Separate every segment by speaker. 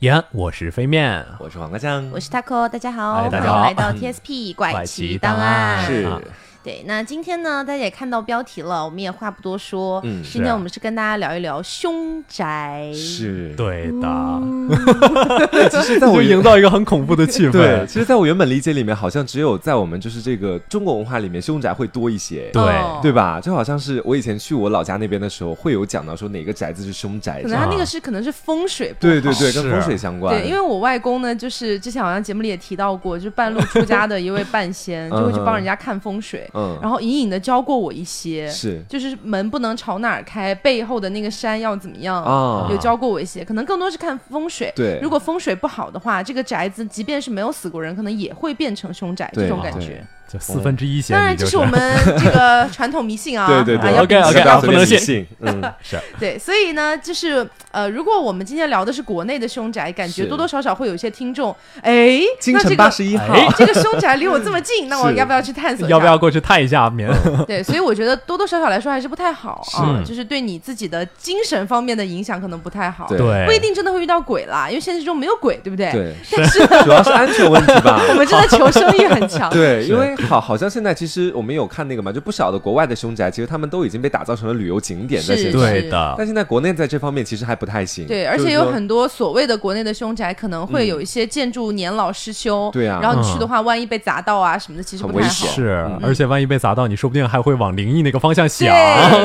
Speaker 1: 延，我是飞面，
Speaker 2: 我是黄瓜酱，
Speaker 3: 我是 taco，大家好，
Speaker 1: 哎大家好。
Speaker 3: 欢迎来到 TSP 怪奇档案。
Speaker 2: 是。
Speaker 1: 啊
Speaker 3: 对，那今天呢，大家也看到标题了，我们也话不多说，
Speaker 2: 嗯
Speaker 3: 今天我们是跟大家聊一聊凶宅。
Speaker 2: 是，
Speaker 1: 对的，
Speaker 3: 嗯。
Speaker 2: 其实在我
Speaker 1: 就营造一个很恐怖的气氛。
Speaker 2: 对，其实在我原本理解里面，好像只有在我们就是这个中国文化里面，凶宅会多一些，
Speaker 1: 对。
Speaker 3: 哦。
Speaker 2: 对吧？就好像是我以前去我老家那边的时候，会有讲到说哪个宅子是凶宅。
Speaker 3: 可，能他那个是可能是风水不好。
Speaker 2: 对对对，跟风水相关。
Speaker 3: 对，因为我外公呢，就是之前好像节目里也提到过，就是半路出家的一位半仙，就会去帮人家看风水，
Speaker 2: 嗯，
Speaker 3: 然后隐隐的教过我一些，
Speaker 2: 是
Speaker 3: 就是门不能朝哪儿开，背后的那个山要怎么样，
Speaker 2: 啊
Speaker 3: 有教过我一些，可能更多是看风水。
Speaker 2: 对
Speaker 3: 如果风水不好的话，这个宅子即便是没有死过人，可能也会变成凶宅这种感
Speaker 2: 对
Speaker 3: 觉。
Speaker 1: 就四分之一嫌
Speaker 3: 当然，
Speaker 1: 疑就是
Speaker 3: 这我们 这个传统迷信啊，
Speaker 2: 对对对
Speaker 3: 啊要
Speaker 1: 啊不能信
Speaker 2: 信，嗯，
Speaker 1: 是
Speaker 3: 对，所以呢，就是呃，如果我们今天聊的是国内的凶宅，感觉多多少少会有一些听众，哎，
Speaker 2: 京城
Speaker 3: 那这个
Speaker 2: 八十一号，
Speaker 1: 哎
Speaker 3: 这个凶宅离我这么近，那我要不要去探索一下？
Speaker 1: 要不要过去探一下面？
Speaker 3: 对，所以我觉得多多少少来说还是不太好啊，就是对你自己的精神方面的影响可能不太好。
Speaker 2: 对
Speaker 1: 对，
Speaker 3: 不一定真的会遇到鬼啦，因为现实中没有鬼，对不对？。
Speaker 2: 对，
Speaker 3: 但是呢，
Speaker 2: 主要是安全问题吧。
Speaker 3: 我们真的求生欲很强。
Speaker 2: 对，因为好，好像现在其实我们有看那个嘛，就不少的国外的凶宅，其实他们都已经被打造成了旅游景点在
Speaker 3: 是
Speaker 2: 现在。
Speaker 1: 对的，
Speaker 2: 但现在国内在这方面其实还不太行。
Speaker 3: 对，而且有很多所谓的国内的凶宅，可能会有一些建筑年老失修。
Speaker 2: 对啊
Speaker 3: 然后你去的话，万一被砸到啊什么的，其实不太好。
Speaker 2: 很危险
Speaker 1: 是
Speaker 2: 嗯，
Speaker 1: 而且万一被砸到，你说不定还会往灵异那个方向想，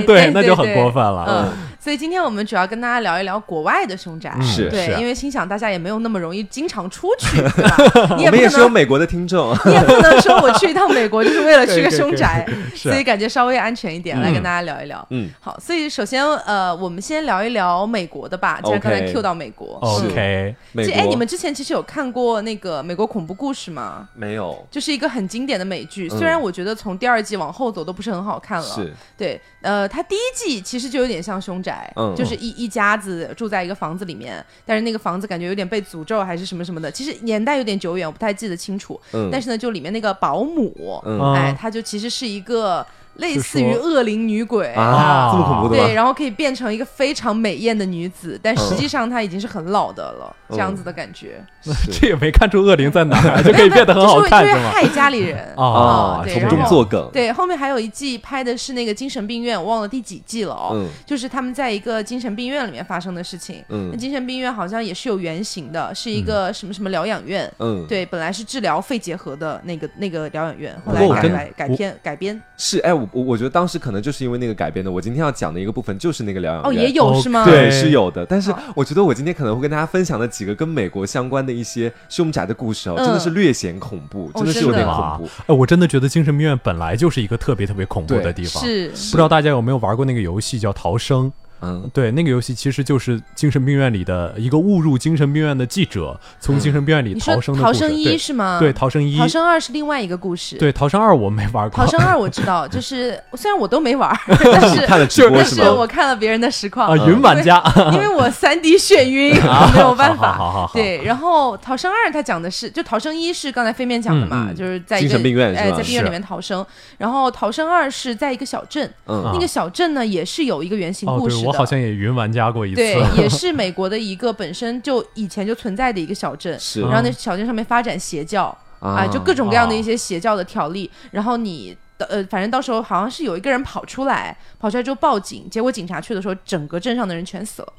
Speaker 3: 对 对
Speaker 1: 那就很过分了。
Speaker 3: 嗯，所以今天我们主要跟大家聊一聊国外的凶宅。
Speaker 1: 嗯
Speaker 2: 是
Speaker 3: 对，因为心想大家也没有那么容易经常出去，对吧？你也
Speaker 2: 我们也
Speaker 3: 不能，
Speaker 2: 是有美国的听众，
Speaker 3: 你 也不能说我去一趟美国就是为了去个
Speaker 1: 可以可以
Speaker 3: 凶宅，
Speaker 1: 是
Speaker 3: 所以感觉稍微安全一点，来
Speaker 1: 嗯
Speaker 3: 跟大家聊一聊。
Speaker 2: 嗯，
Speaker 3: 好，所以首先呃，我们先聊一聊美国的吧，既然刚才 Q 到美国。
Speaker 2: 是
Speaker 1: OK，
Speaker 2: 美国
Speaker 3: 其实哎，你们之前其实有看过那个美国恐怖故事吗？
Speaker 2: 没有
Speaker 3: 就是一个很经典的美剧，
Speaker 2: 嗯
Speaker 3: 虽然我觉得从第二季往后走都不是很好看了。
Speaker 2: 是
Speaker 3: 对，呃，它第一季其实就有点像凶宅，
Speaker 2: 嗯
Speaker 3: 就是一一家子住在一个房子里面，但是那个房子感觉有点被诅咒还是什么什么的，其实年代有点久远，我不太记得清楚。
Speaker 2: 嗯
Speaker 3: 但是呢，就里面那个保姆，
Speaker 2: 嗯。
Speaker 3: 哎他，就其实是一个类似于恶灵女鬼
Speaker 2: 啊，这么恐怖的
Speaker 3: 对，然后可以变成一个非常美艳的女子，但实际上她已经是很老的了，
Speaker 2: 嗯
Speaker 3: 这样子的感觉，
Speaker 1: 这也没看出恶灵在哪儿，就可以变得很好看
Speaker 3: 就是？害家里人。
Speaker 1: 哦
Speaker 3: 对，
Speaker 2: 从中
Speaker 3: 然后
Speaker 2: 作梗，
Speaker 3: 对，后面还有一季拍的是那个精神病院，我忘了第几季了哦。
Speaker 2: 嗯。
Speaker 3: 就是他们在一个精神病院里面发生的事情。那
Speaker 2: 嗯
Speaker 3: 精神病院好像也是有原型的，是一个什么什么疗养院。
Speaker 2: 嗯，
Speaker 3: 对，本来是治疗肺结核的那个那个疗养院，后来改改改
Speaker 1: 我
Speaker 3: 编改编。
Speaker 2: 是哎，我我我觉得当时可能就是因为那个改编的，我今天要讲的一个部分就是那个疗养
Speaker 3: 哦，
Speaker 2: 院
Speaker 3: 也有是吗？
Speaker 2: 对，是有的。但是我觉得我今天可能会跟大家分享的几个跟美国相关的一些凶宅的故事哦，
Speaker 3: 嗯
Speaker 2: 真的是略显恐怖，
Speaker 3: 哦
Speaker 2: 真的是有点恐怖。
Speaker 1: 哎，我真的觉得精神病院本来就是一个特别特别恐怖的地方。
Speaker 3: 是
Speaker 1: 不知道大家有没有玩过那个游戏叫《逃生》？
Speaker 2: 嗯，
Speaker 1: 对，那个游戏其实就是精神病院里的一个误入精神病院的记者，从精神病院里逃生的故事。
Speaker 3: 逃生一是吗？
Speaker 1: 对，，逃生一，
Speaker 3: 逃生二是另外一个故事。，
Speaker 1: 对，逃生二我没玩过。
Speaker 3: 逃生二我知道，就是虽然我都没玩，但是
Speaker 2: 看了直播
Speaker 3: 但
Speaker 2: 是
Speaker 3: 我看了别人的实况
Speaker 1: 啊，云玩家，
Speaker 3: 因为我三 D 眩晕，没有办法。
Speaker 1: 好好好好，
Speaker 3: 对，然后逃生二它讲的是，就逃生一是刚才飞面讲的嘛，就是在一个
Speaker 2: 精神病院是
Speaker 3: 哎，在病院里面逃生。然后逃生二是在一个小镇，
Speaker 2: 嗯
Speaker 3: 那个小镇呢也是有一个原型
Speaker 1: 哦，
Speaker 3: 故事的。
Speaker 1: 对我好像也云玩家过一次。
Speaker 3: 对，也是美国的一个本身就以前就存在的一个小镇，
Speaker 2: 是
Speaker 3: 然后那小镇上面发展邪教啊，就各种各样的一些邪教的条例，然后你。呃，反正到时候好像是有一个人跑出来，跑出来之后报警，结果警察去的时候，整个镇上的人全死了。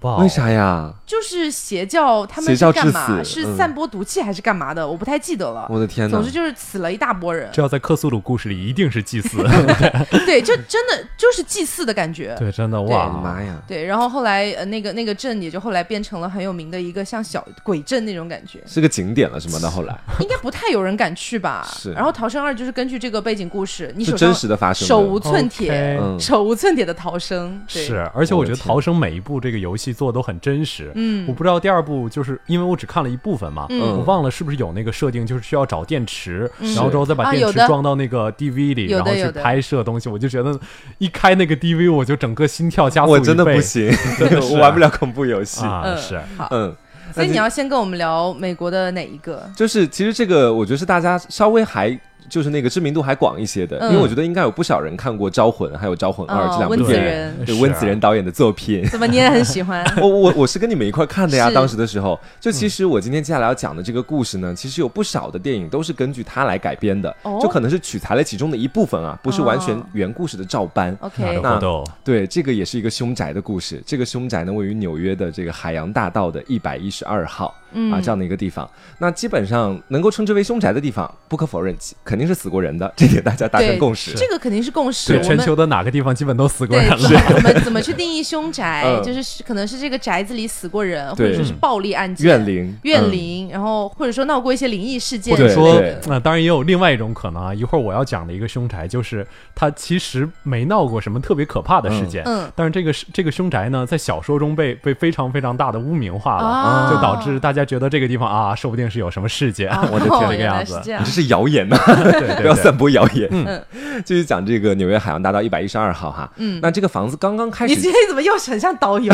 Speaker 1: 哇
Speaker 2: 为？啥呀？
Speaker 3: 就是邪教，他们
Speaker 2: 邪教致
Speaker 3: 是干嘛？是散播毒气还是干嘛的？我不太记得了。
Speaker 2: 我的天哪
Speaker 3: 总！之就是死了一大波人，
Speaker 1: 这要在克苏鲁故事里一定是祭祀。
Speaker 3: 对，就真的就是祭祀的感觉。
Speaker 1: 对，真的
Speaker 2: 我的
Speaker 1: 哇！
Speaker 2: 妈呀！
Speaker 3: 对，然后后来呃，那个那个镇也就后来变成了很有名的一个像小鬼镇那种感觉，
Speaker 2: 是个景点了什么的后来
Speaker 3: 应该不太有人敢去吧？
Speaker 2: 是
Speaker 3: 然后《逃生二》就是根据这个背景故事，你
Speaker 2: 是
Speaker 3: 手上
Speaker 2: 真实的发生的，
Speaker 3: 手无寸铁手无寸铁的逃生，对
Speaker 1: 是，而且我觉得逃生每一部这个游戏做的都很真实。
Speaker 3: 嗯。
Speaker 1: 我不知道第二部就是因为我只看了一部分嘛，
Speaker 3: 嗯。
Speaker 1: 我忘了是不是有那个设定，就是需要找电池，
Speaker 3: 嗯。
Speaker 1: 然后之后再把电池装到那个 DV 里，然后去拍摄东西。我就觉得一开那个 DV，我就整个心跳加速
Speaker 2: 我真的不行。
Speaker 1: 真的，是
Speaker 2: 我玩不了恐怖游戏。
Speaker 1: 啊！
Speaker 3: 嗯
Speaker 1: 是，
Speaker 2: 嗯，
Speaker 3: 所以你要先跟我们聊美国的哪一个？
Speaker 2: 就是其实这个我觉得是大家稍微还就是那个知名度还广一些的，
Speaker 3: 嗯
Speaker 2: 因为我觉得应该有不少人看过《招魂》还有《招魂二》这
Speaker 3: 哦温子
Speaker 2: 两部电影，
Speaker 3: 仁
Speaker 2: 对
Speaker 1: 是
Speaker 2: 温子仁导演的作品。
Speaker 3: 怎么你也很喜欢？
Speaker 2: 我我我是跟你们一块儿看的呀，
Speaker 3: 是
Speaker 2: 当时的时候，就其实我今天接下来要讲的这个故事呢，其实有不少的电影都是根据它来改编的，
Speaker 3: 哦
Speaker 2: 就可能是取材了其中的一部分啊，不是完全
Speaker 3: 哦
Speaker 2: 原故事的照搬。
Speaker 1: な
Speaker 3: OK，
Speaker 1: るほど。
Speaker 2: 对，这个也是一个凶宅的故事。这个凶宅呢，位于纽约的这个海洋大道的一百一十二号、
Speaker 3: 嗯
Speaker 2: 啊这样的一个地方。那基本上能够称之为凶宅的地方，不可否认，肯 定是死过人的，这点大家达成共识。
Speaker 3: 这个肯定是共识。
Speaker 1: 对，全球的哪个地方基本都死过人了。
Speaker 3: 怎么怎么去定义凶宅？
Speaker 2: 嗯
Speaker 3: 就是可能是这个宅子里死过人，或者说是暴力案件、
Speaker 2: 怨灵，嗯
Speaker 3: 怨灵，然后或者说闹过一些灵异事件
Speaker 1: 或者说那、当然也有另外一种可能啊。一会儿我要讲的一个凶宅，就是它其实没闹过什么特别可怕的事件，
Speaker 3: 嗯嗯
Speaker 1: 但是这个是这个凶宅呢，在小说中被被非常非常大的污名化了，
Speaker 3: 啊
Speaker 1: 就导致大家觉得这个地方啊，说不定是有什么事件。
Speaker 3: 哦
Speaker 2: 我的天
Speaker 1: 这个样子
Speaker 2: 你这。是谣言呐、
Speaker 1: 对对
Speaker 2: 不要散播谣言。
Speaker 3: 嗯，
Speaker 2: 继续讲这个纽约海洋大道一百一十二号哈。
Speaker 3: 嗯
Speaker 2: 那这个房子刚刚开始
Speaker 3: 你今天怎么又很像导游？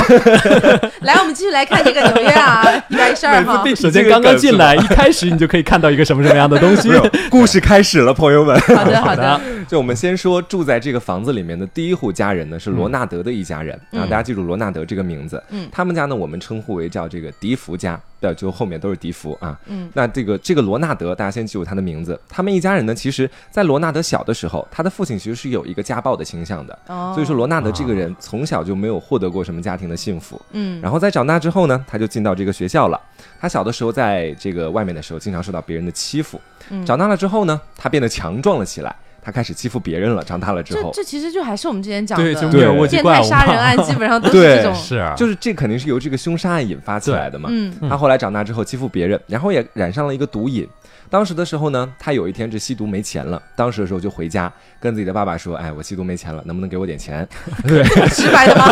Speaker 3: 来，我们继续来看这个纽约啊，一百一十二号。
Speaker 1: 首先刚刚进来，一开始你就可以看到一个什么什么样的东西
Speaker 2: 故事开始了，朋友们。
Speaker 3: 好的，好的。
Speaker 2: 就我们先说住在这个房子里面的第一户家人呢，是罗纳德的一家人、
Speaker 3: 嗯
Speaker 2: 啊，大家记住罗纳德这个名字。
Speaker 3: 嗯
Speaker 2: 他们家呢，我们称呼为叫这个迪福家，对，就后面都是笛福啊。
Speaker 3: 嗯，
Speaker 2: 那这个这个罗纳德，大家先记住他的名字。他们一家人呢，其实在罗纳德小的时候，他的父亲其实是有一个家暴的倾向的，
Speaker 3: 哦
Speaker 2: 所以说罗纳德这个人从小就没有获得过什么家庭的幸福。
Speaker 3: 嗯，
Speaker 2: 然后在长大之后呢，他就进到这个学校了。他小的时候在这个外面的时候，经常受到别人的欺负。
Speaker 3: 嗯
Speaker 2: 长大了之后呢，他变得强壮了起来，他开始欺负别人了。长大了之后，
Speaker 3: 这这其实就还是我们之前讲
Speaker 1: 对，就
Speaker 3: 的
Speaker 1: 密尔沃基
Speaker 3: 变态杀人案，基本上都是这种。
Speaker 1: 是啊，
Speaker 2: 就是这肯定是由这个凶杀案引发起来的嘛。
Speaker 3: 嗯
Speaker 2: 他后来长大之后欺负别人，然后也染上了一个毒瘾。当时的时候呢，他有一天是吸毒没钱了，当时的时候就回家跟自己的爸爸说：“哎，我吸毒没钱了，能不能给我点钱？” 对
Speaker 3: 直白的吗？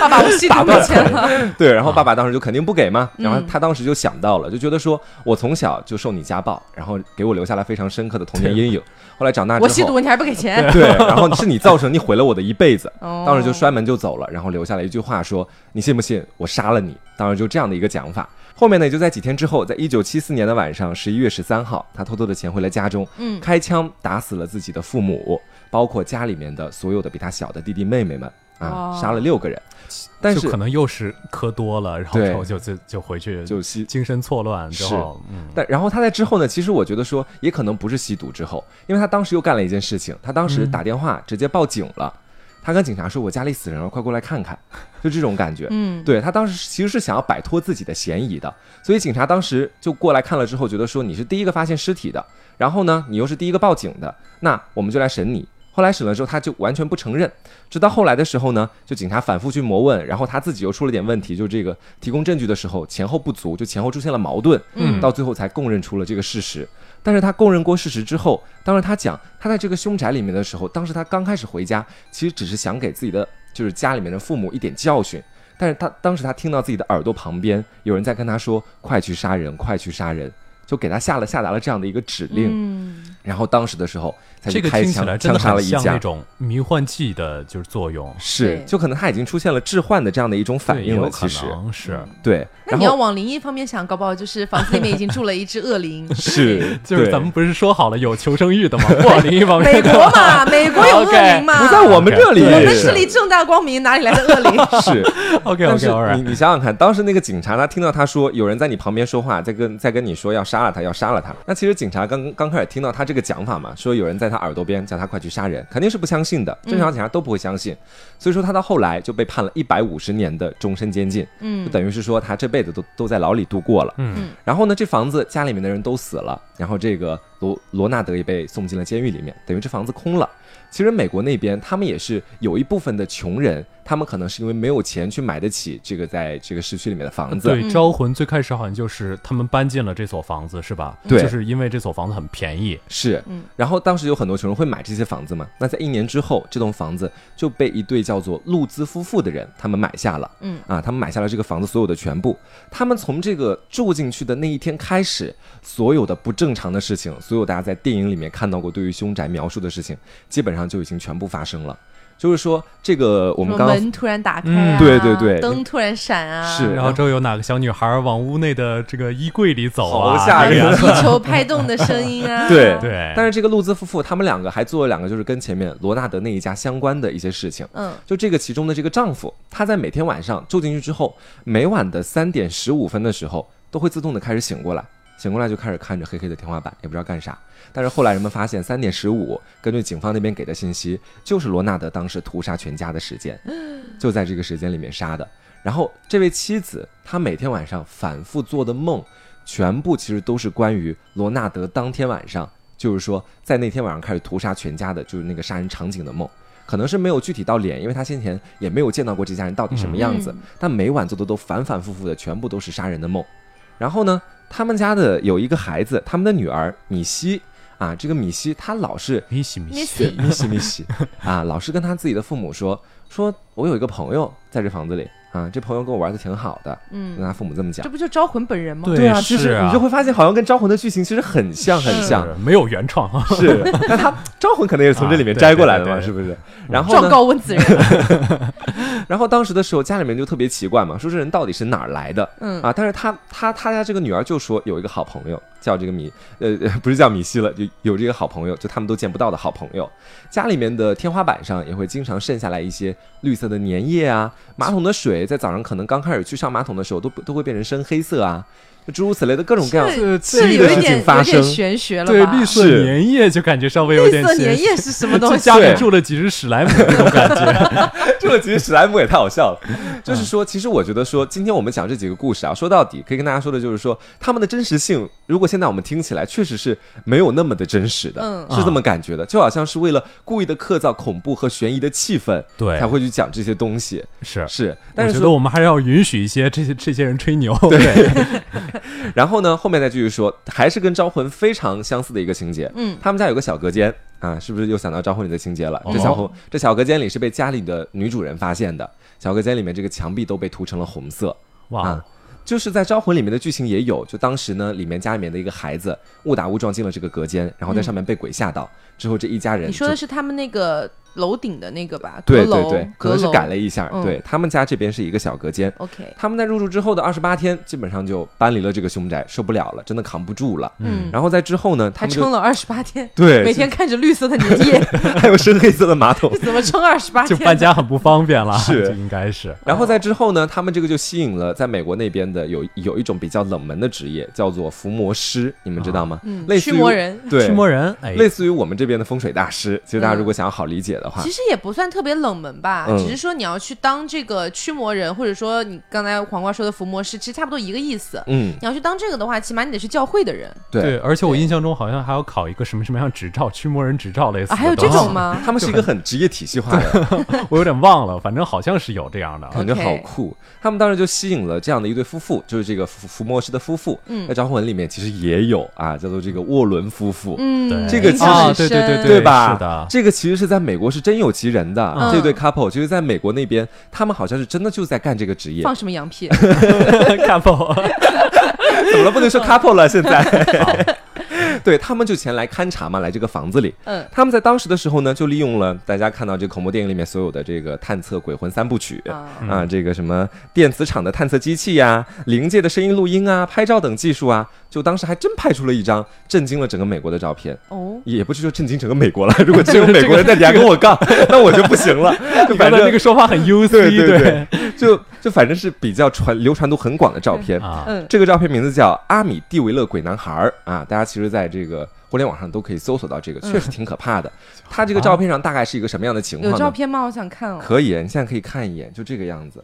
Speaker 3: 爸爸，我吸毒没钱了。
Speaker 2: 对，然后爸爸当时就肯定不给嘛，然后
Speaker 3: 嗯
Speaker 2: 他当时就想到了，就觉得说我从小就受你家暴，然后给我留下了非常深刻的童年阴影。后来长大之后，
Speaker 3: 我吸毒，你还不给钱？
Speaker 2: 对，然后是你造成你毁了我的一辈子。
Speaker 3: 哦
Speaker 2: 当时就摔门就走了，然后留下了一句话说：“你信不信我杀了你？”当时就这样的一个讲法。后面呢，也就在几天之后，在一九七四年的晚上十一月十三号，他偷偷的潜回了家中，
Speaker 3: 嗯。
Speaker 2: 开枪打死了自己的父母，包括家里面的所有的比他小的弟弟妹妹们啊，
Speaker 3: 哦。
Speaker 2: 杀了六个人。但
Speaker 1: 就是可能又是磕多了，然后就就就回去
Speaker 2: 就吸
Speaker 1: 精神错乱之后，嗯，
Speaker 2: 但然后他在之后呢，其实我觉得说也可能不是吸毒之后，因为他当时又干了一件事情，他当时打电话直接报警了，他跟警察说：“我家里死人了，快过来看看。”就这种感觉。
Speaker 3: 嗯，
Speaker 2: 对他当时其实是想要摆脱自己的嫌疑的，所以警察当时就过来看了之后，觉得说你是第一个发现尸体的，然后呢，你又是第一个报警的，那我们就来审你。后来审了之后，他就完全不承认。直到后来的时候呢，就警察反复去磨问，然后他自己又出了点问题，就这个提供证据的时候前后不足，就前后出现了矛盾，
Speaker 3: 嗯
Speaker 2: 到最后才供认出了这个事实。但是他供认过事实之后，当时他讲他在这个凶宅里面的时候，当时他刚开始回家，其实只是想给自己的就是家里面的父母一点教训。但是他当时他听到自己的耳朵旁边有人在跟他说：“快去杀人，快去杀人！”就给他下了下达了这样的一个指令。
Speaker 3: 嗯，
Speaker 2: 然后当时的时候才
Speaker 1: 这个听起来真的
Speaker 2: 杀了一家。
Speaker 1: 很像那种迷幻剂的就是作用，
Speaker 2: 是就可能他已经出现了置换的这样的一种反应了。其实
Speaker 1: 是。
Speaker 2: 对，
Speaker 3: 那你要往灵异方面想，搞不好就是房子里面已经住了一只恶灵。
Speaker 2: 是
Speaker 1: 就是咱们不是说好了有求生欲的吗？往灵异方面
Speaker 3: 美国嘛，美国有恶灵嘛，
Speaker 2: 不在我们这里，
Speaker 3: 我们势力正大光明，哪里来的恶灵？
Speaker 2: 是。
Speaker 1: ，OK
Speaker 2: 但
Speaker 1: OK
Speaker 2: 是
Speaker 1: all
Speaker 2: 你你想想看，当时那个警察他听到他说有人在你旁边说话，在跟在跟你说要杀了他，要杀了他。那其实警察刚刚开始听到他这个讲法嘛，说有人在他耳朵边叫他快去杀人，肯定是不相信的，正常警察都不会相信。所以说他到后来就被判了一百五十年的终身监禁，
Speaker 3: 嗯
Speaker 2: 就等于是说他这辈子都都在牢里度过了。
Speaker 1: 嗯，
Speaker 2: 然后呢，这房子家里面的人都死了，然后这个罗罗纳德也被送进了监狱里面，等于这房子空了。其实美国那边他们也是有一部分的穷人，他们可能是因为没有钱去买得起这个在这个市区里面的房子，
Speaker 1: 对，招魂最开始好像就是他们搬进了这所房子，是吧？
Speaker 2: 对。
Speaker 1: 就是因为这所房子很便宜，
Speaker 2: 是。
Speaker 3: 嗯，
Speaker 2: 然后当时有很多穷人会买这些房子嘛，那在一年之后，这栋房子就被一对叫做路兹夫妇的人他们买下了。
Speaker 3: 嗯。
Speaker 2: 啊，他们买下了这个房子所有的全部。他们从这个住进去的那一天开始，所有的不正常的事情，所有大家在电影里面看到过对于凶宅描述的事情，基本上就已经全部发生了。就是说，这个我们刚刚
Speaker 3: 门突然打开啊，
Speaker 1: 嗯
Speaker 2: 对对对。
Speaker 3: 灯突然闪啊，
Speaker 2: 是。
Speaker 1: 然后之后有哪个小女孩往屋内的这个衣柜里走啊，
Speaker 2: 好吓人。
Speaker 1: 哎呀
Speaker 3: 地球拍动的声音啊，
Speaker 2: 对。
Speaker 1: 对，
Speaker 2: 但是这个路兹夫妇他们两个还做了两个就是跟前面罗纳德那一家相关的一些事情。
Speaker 3: 嗯，
Speaker 2: 就这个其中的这个丈夫，他在每天晚上住进去之后，每晚的三点十五分的时候，都会自动的开始醒过来，醒过来就开始看着黑黑的天花板，也不知道干啥。但是后来人们发现，三点十五，根据警方那边给的信息，就是罗纳德当时屠杀全家的时间，就在这个时间里面杀的。然后这位妻子，她每天晚上反复做的梦，全部其实都是关于罗纳德当天晚上，就是说在那天晚上开始屠杀全家的，就是那个杀人场景的梦。可能是没有具体到脸，因为他先前也没有见到过这家人到底什么样子，
Speaker 3: 嗯
Speaker 2: 但每晚做的都反反复复的，全部都是杀人的梦。然后呢，他们家的有一个孩子，他们的女儿米西。啊，这个米西她老是
Speaker 1: 米西米西。
Speaker 2: 米西。米西 啊，老是跟她自己的父母说，说我有一个朋友在这房子里啊，这朋友跟我玩的挺好的，嗯跟
Speaker 3: 嗯，
Speaker 2: 他父母这么讲
Speaker 3: 这。不就招魂本人吗？
Speaker 1: 对
Speaker 2: 啊，就是
Speaker 1: 啊
Speaker 2: 你就会发现，好像跟招魂的剧情其实很像，很像。
Speaker 1: 没有原创啊，
Speaker 2: 是，那他招魂可能也是从这里面摘过来的嘛，是不是？然后
Speaker 3: 状，告温子仁，
Speaker 2: 然后当时的时候，家里面就特别奇怪嘛，说这人到底是哪儿来的？
Speaker 3: 嗯
Speaker 2: 啊，但是他他他家这个女儿就说有一个好朋友叫这个米，呃，不是叫米西了，就有这个好朋友，就他们都见不到的好朋友。家里面的天花板上也会经常渗下来一些绿色的粘液啊，马桶的水在早上可能刚开始去上马桶的时候都都会变成深黑色啊，诸如此类的各种各样
Speaker 3: 这
Speaker 2: 奇异的事情发生。
Speaker 3: 有点玄学了
Speaker 1: 对
Speaker 3: 吧？
Speaker 1: 绿色
Speaker 2: 是
Speaker 1: 粘液就感觉稍微有
Speaker 3: 绿
Speaker 1: 点
Speaker 3: 色
Speaker 1: 邪
Speaker 3: 粘液是什么东西？
Speaker 1: 就家里
Speaker 2: 对
Speaker 1: 住了几只史莱姆那种感觉，
Speaker 2: 这个其实史莱姆也太好笑了。就是说，其实我觉得说，今天我们讲这几个故事啊，说到底可以跟大家说的就是说，他们的真实性，如果现在我们听起来，确实是没有那么的真实的，
Speaker 3: 嗯
Speaker 2: 是这么感觉的，就好像是为了故意的刻造恐怖和悬疑的气氛，
Speaker 1: 对
Speaker 2: 才会去讲这些东西。
Speaker 1: 是。
Speaker 2: 是，
Speaker 1: 我
Speaker 2: 但是我，
Speaker 1: 觉得我们还是要允许一些这些这些人吹牛，
Speaker 2: 对。然后呢，后面再继续说，还是跟《招魂》非常相似的一个情节。
Speaker 3: 嗯，
Speaker 2: 他们家有个小隔间啊，是不是又想到《招魂》里的情节了？
Speaker 1: 哦
Speaker 2: 这小红这小隔间里是被家里的女主人发现的，小隔间里面这个墙壁都被涂成了红色。
Speaker 1: 哇
Speaker 2: 啊，就是在《招魂》里面的剧情也有，就当时呢，里面家里面的一个孩子误打误撞进了这个隔间，然后在上面被鬼吓到，之后这一家人
Speaker 3: 你说的
Speaker 2: 是
Speaker 3: 他们那个楼顶的那个吧？
Speaker 2: 对对对，可能是改了一下，
Speaker 3: 嗯
Speaker 2: 对他们家这边是一个小隔间。
Speaker 3: OK，
Speaker 2: 他们在入住之后的二十八天，基本上就搬离了这个凶宅，受不了了，真的扛不住了。
Speaker 3: 嗯，
Speaker 2: 然后在之后呢，他
Speaker 3: 撑了二十八天，
Speaker 2: 对
Speaker 3: 每天看着绿色的粘液，
Speaker 2: 还有深黑色的马桶，
Speaker 3: 怎么撑二十八
Speaker 1: 就
Speaker 3: 天？
Speaker 1: 搬家很不方便了，
Speaker 2: 是
Speaker 1: 应该是
Speaker 2: 然后在之后呢，他们这个就吸引了在美国那边的有有一种比较冷门的职业，叫做伏魔师，你们知道吗？
Speaker 3: 嗯，
Speaker 2: 类似于
Speaker 3: 驱魔人。
Speaker 2: 对，
Speaker 1: 驱魔人，哎，
Speaker 2: 类似于我们这边的风水大师。其实大家
Speaker 3: 嗯
Speaker 2: 如果想要好理解的话，
Speaker 3: 其实也不算特别冷门吧，
Speaker 2: 嗯
Speaker 3: 只是说你要去当这个驱魔人，或者说你刚才黄瓜说的伏魔师，其实差不多一个意思。
Speaker 2: 嗯，
Speaker 3: 你要去当这个的话，起码你得是教会的人
Speaker 2: 对。
Speaker 1: 对，而且我印象中好像还要考一个什么什么样执照，驱魔人执照类似
Speaker 3: 啊，还有这种？吗？
Speaker 2: 他们是一个很职业体系化的，
Speaker 1: 我有点忘了，反正好像是有这样的。
Speaker 2: 感觉好酷。他们当时就吸引了这样的一对夫妇，就是这个伏伏魔师的夫妇。
Speaker 3: 嗯
Speaker 2: 在招魂里面其实也有啊，叫做这个沃伦夫妇。
Speaker 3: 嗯，
Speaker 1: 对
Speaker 2: 这个
Speaker 3: 印象
Speaker 1: 啊，
Speaker 3: 很
Speaker 1: 对对对
Speaker 2: 对吧？
Speaker 1: 是的，
Speaker 2: 这个其实是在美国是真有其人的，
Speaker 3: 嗯
Speaker 2: 这对 couple 就是在美国那边，他们好像是真的就在干这个职业。
Speaker 3: 放什么羊屁？？
Speaker 1: couple，
Speaker 2: 怎么了？不能说 couple 了，现在。对他们就前来勘察嘛，来这个房子里。
Speaker 3: 嗯
Speaker 2: 他们在当时的时候呢，就利用了大家看到这个恐怖电影里面所有的这个探测鬼魂三部曲。
Speaker 3: 啊，
Speaker 2: 啊，这个什么电磁场的探测机器呀、灵界的声音录音啊、拍照等技术啊，就当时还真拍出了一张震惊了整个美国的照片。
Speaker 3: 哦，
Speaker 2: 也不是说震惊整个美国了，如果只有美国人在底下跟我杠，那我就不行了。就反正
Speaker 1: 那个说话很 UC，
Speaker 2: 对对对，就就反正是比较传流传度很广的照片。
Speaker 1: 啊，
Speaker 3: 嗯，
Speaker 2: 这个照片名字叫阿米蒂维勒鬼男孩儿啊，大家其实在这个互联网上都可以搜索到这个，确实挺可怕的。他这个照片上大概是一个什么样的情况？
Speaker 3: 有照片吗？我想看哦。
Speaker 2: 可以，你现在可以看一眼，就这个样子。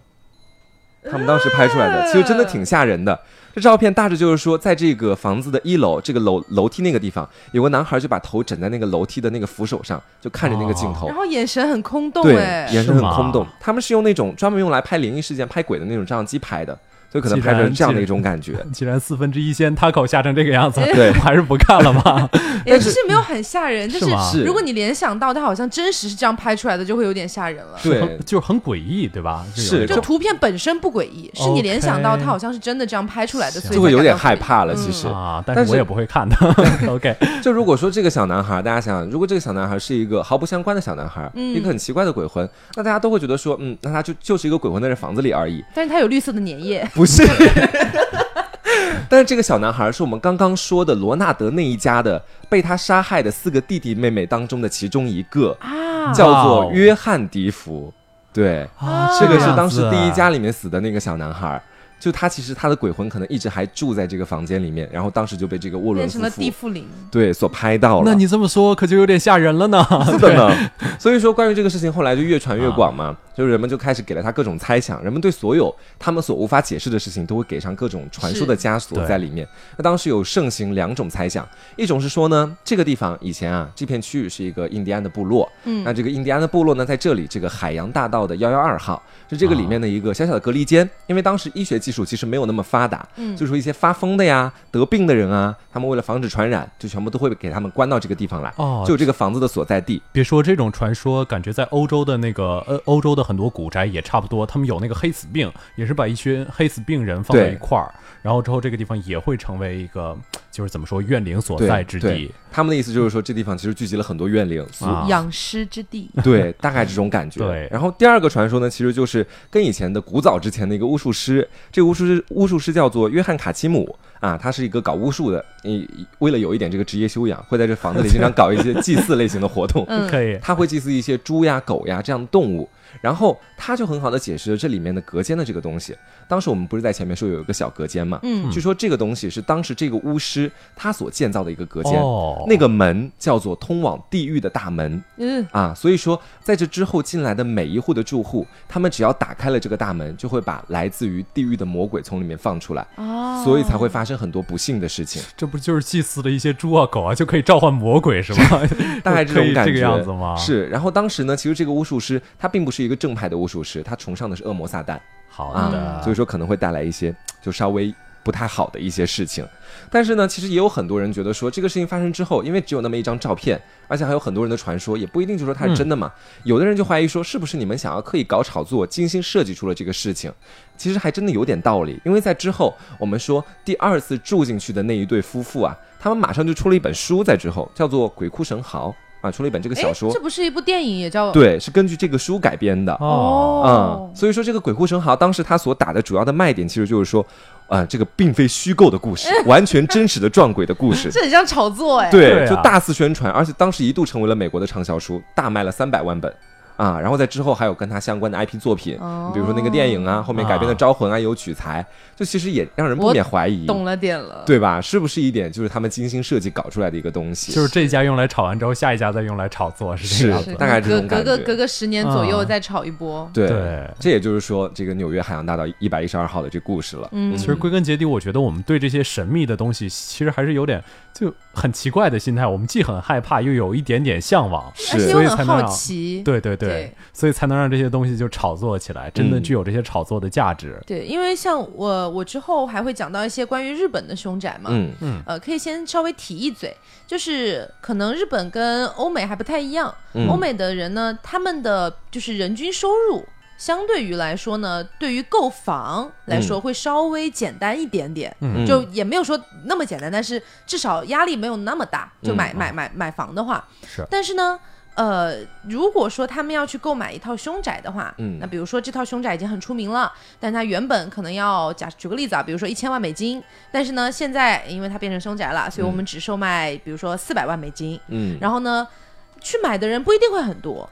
Speaker 2: 他们当时拍出来的，其实真的挺吓人的。这照片大致就是说，在这个房子的一楼，这个楼楼梯那个地方，有个男孩就把头枕在那个楼梯的那个扶手上，就看着那个镜头
Speaker 3: 然。后眼神很空洞
Speaker 2: 对，
Speaker 3: 哎，
Speaker 2: 眼神很空洞。他们是用那种专门用来拍灵异事件、拍鬼的那种照相机拍的，所以可能拍成这样的一种感觉。
Speaker 1: 既然四分之一仙 taco 吓成这个样子，
Speaker 2: 对
Speaker 1: 我 还是不看了吧。
Speaker 3: 也是没有很吓人，就是如果你联想到他好像真实是这样拍出来的，就会有点吓人了。
Speaker 2: 对
Speaker 1: 就是很诡异，对吧？
Speaker 2: 是
Speaker 3: 就图片本身不诡异，是你联想到它好像是真的这样拍出来的，所以
Speaker 2: 就会有点害怕了。
Speaker 3: 嗯
Speaker 2: 其实，
Speaker 1: 啊，但
Speaker 2: 但是
Speaker 1: 是我也不会看的。OK，
Speaker 2: 就如果说这个小男孩，大家想，如果这个小男孩是一个毫不相关的小男孩，
Speaker 3: 嗯
Speaker 2: 一个很奇怪的鬼魂，那大家都会觉得说，嗯，那他就就是一个鬼魂在这房子里而已，
Speaker 3: 但是他有绿色的粘液，
Speaker 2: 不是。但是这个小男孩是我们刚刚说的罗纳德那一家的被他杀害的四个弟弟妹妹当中的其中一个，
Speaker 3: 啊，
Speaker 2: 叫做约翰迪福。对，
Speaker 3: 啊
Speaker 2: 这个是当时第一家里面死的那个小男孩。就他其实他的鬼魂可能一直还住在这个房间里面，然后当时就被这个沃伦
Speaker 3: 成了地缚灵。
Speaker 2: 对所拍到了。
Speaker 1: 那你这么说可就有点吓人了呢。
Speaker 2: 是的呢。所以说，关于这个事情后来就越传越广嘛，就是人们就开始给了他各种猜想，人们对所有他们所无法解释的事情都会给上各种传说的枷锁在里面。那当时有盛行两种猜想，一种是说呢，这个地方以前啊，这片区域是一个印第安的部落，
Speaker 3: 嗯
Speaker 2: 那这个印第安的部落呢，在这里这个海洋大道的幺幺二号是这个里面的一个小小的隔离间，因为当时医学技术其实没有那么发达，
Speaker 3: 嗯
Speaker 2: 所以说一些发疯的呀、得病的人啊，他们为了防止传染，就全部都会给他们关到这个地方来，
Speaker 1: 哦
Speaker 2: 就这个房子的所在地。
Speaker 1: 别说这种传说，感觉在欧洲的那个呃欧洲的很多古宅也差不多，他们有那个黑死病，也是把一群黑死病人放在一块儿，然后之后这个地方也会成为一个就是怎么说怨灵所在之地。
Speaker 2: 他们的意思就是说，这地方其实聚集了很多怨灵，
Speaker 3: 养尸之地，
Speaker 2: 对，大概这种感觉。
Speaker 1: 对
Speaker 2: 然后第二个传说呢，其实就是跟以前的古早之前的一个巫术师，这个巫术师巫术师叫做约翰卡奇姆啊，他是一个搞巫术的，嗯，为了有一点这个职业修养，会在这房子里经常搞一些 祭祀类型的活动。
Speaker 3: 嗯，
Speaker 1: 可以，
Speaker 2: 他会祭祀一些猪呀、狗呀这样的动物，然后他就很好的解释了这里面的隔间的这个东西。当时我们不是在前面说有一个小隔间嘛？
Speaker 3: 嗯
Speaker 2: 据说这个东西是当时这个巫师他所建造的一个隔间，
Speaker 1: 哦，
Speaker 2: 那个门叫做通往地狱的大门。
Speaker 3: 嗯，
Speaker 2: 啊，所以说在这之后进来的每一户的住户，他们只要打开了这个大门，就会把来自于地狱的魔鬼从里面放出来，
Speaker 3: 哦，
Speaker 2: 所以才会发生很多不幸的事情。
Speaker 1: 这不就是祭祀的一些猪啊狗啊就可以召唤魔鬼是吗？
Speaker 2: 大概这种感觉
Speaker 1: 这个样子吗？
Speaker 2: 是，然后当时呢，其实这个巫术师他并不是一个正派的巫术师，他崇尚的是恶魔撒旦
Speaker 1: 好
Speaker 2: 啊，
Speaker 1: 的，
Speaker 2: 所以说可能会带来一些就稍微不太好的一些事情。但是呢，其实也有很多人觉得说，这个事情发生之后，因为只有那么一张照片，而且还有很多人的传说，也不一定就说它是真的嘛。有的人就怀疑说，是不是你们想要刻意搞炒作，精心设计出了这个事情？其实还真的有点道理，因为在之后我们说第二次住进去的那一对夫妇啊，他们马上就出了一本书，在之后叫做《鬼哭神嚎》啊，出了一本这个小
Speaker 3: 哎，
Speaker 2: 说
Speaker 3: 这。不是一部电影，也叫
Speaker 2: 对，是根据这个书改编的。
Speaker 1: 哦，
Speaker 3: 哦
Speaker 2: 嗯，，所以说这个《鬼哭神嚎》当时他所打的主要的卖点，其实就是说，啊、这个并非虚构的故事，完全真实的撞鬼的故事。
Speaker 3: 这很像炒作哎。
Speaker 2: 对，
Speaker 1: 对啊
Speaker 2: 就大肆宣传，而且当时一度成为了美国的畅销书，大卖了三百万本。啊，然后在之后还有跟他相关的 IP 作品，
Speaker 3: 哦
Speaker 2: 比如说那个电影啊，后面改编的《招魂》啊，有取材，就其实也让人不免怀疑，
Speaker 3: 懂了点了。
Speaker 2: 对吧？是不是一点就是他们精心设计搞出来的一个东西？
Speaker 1: 就是这一家用来炒完之后，下一家再用来炒作，是这样子。
Speaker 2: 大概这种
Speaker 3: 隔隔个隔个十年左右
Speaker 1: 嗯
Speaker 3: 再炒一波。
Speaker 2: 对
Speaker 1: 对
Speaker 2: 这也就是说，这个纽约海洋大道一百一十二号的这故事了。
Speaker 3: 嗯
Speaker 1: 其实归根结底，我觉得我们对这些神秘的东西，其实还是有点就很奇怪的心态。我们既很害怕，又有一点点向往。
Speaker 3: 而且
Speaker 2: 是
Speaker 3: 又很好
Speaker 1: 所以才能让
Speaker 3: 奇。
Speaker 1: 对对对，
Speaker 3: 对
Speaker 1: 所以才能让这些东西就炒作起来，真的
Speaker 2: 嗯
Speaker 1: 具有这些炒作的价值。
Speaker 3: 对，因为像我，我之后还会讲到一些关于日本的凶宅嘛。
Speaker 2: 嗯
Speaker 3: 呃，可以先稍微提一嘴，就是可能日本跟欧美还不太一样。
Speaker 2: 嗯
Speaker 3: 欧美的人呢，他们的就是人均收入。相对于来说呢，对于购房来说会稍微简单一点点，
Speaker 1: 嗯。
Speaker 3: 就也没有说那么简单，但是至少压力没有那么大。就买、
Speaker 2: 嗯。
Speaker 3: 买买买房的话，
Speaker 1: 是。
Speaker 3: 但是呢，呃，如果说他们要去购买一套凶宅的话，
Speaker 2: 嗯。
Speaker 3: 那比如说这套凶宅已经很出名了，但它原本可能要假举个例子啊，比如说一千万美金，但是呢，现在因为它变成凶宅了，所以我们只售卖，比如说四百万美金，
Speaker 2: 嗯，
Speaker 3: 然后呢，去买的人不一定会很多。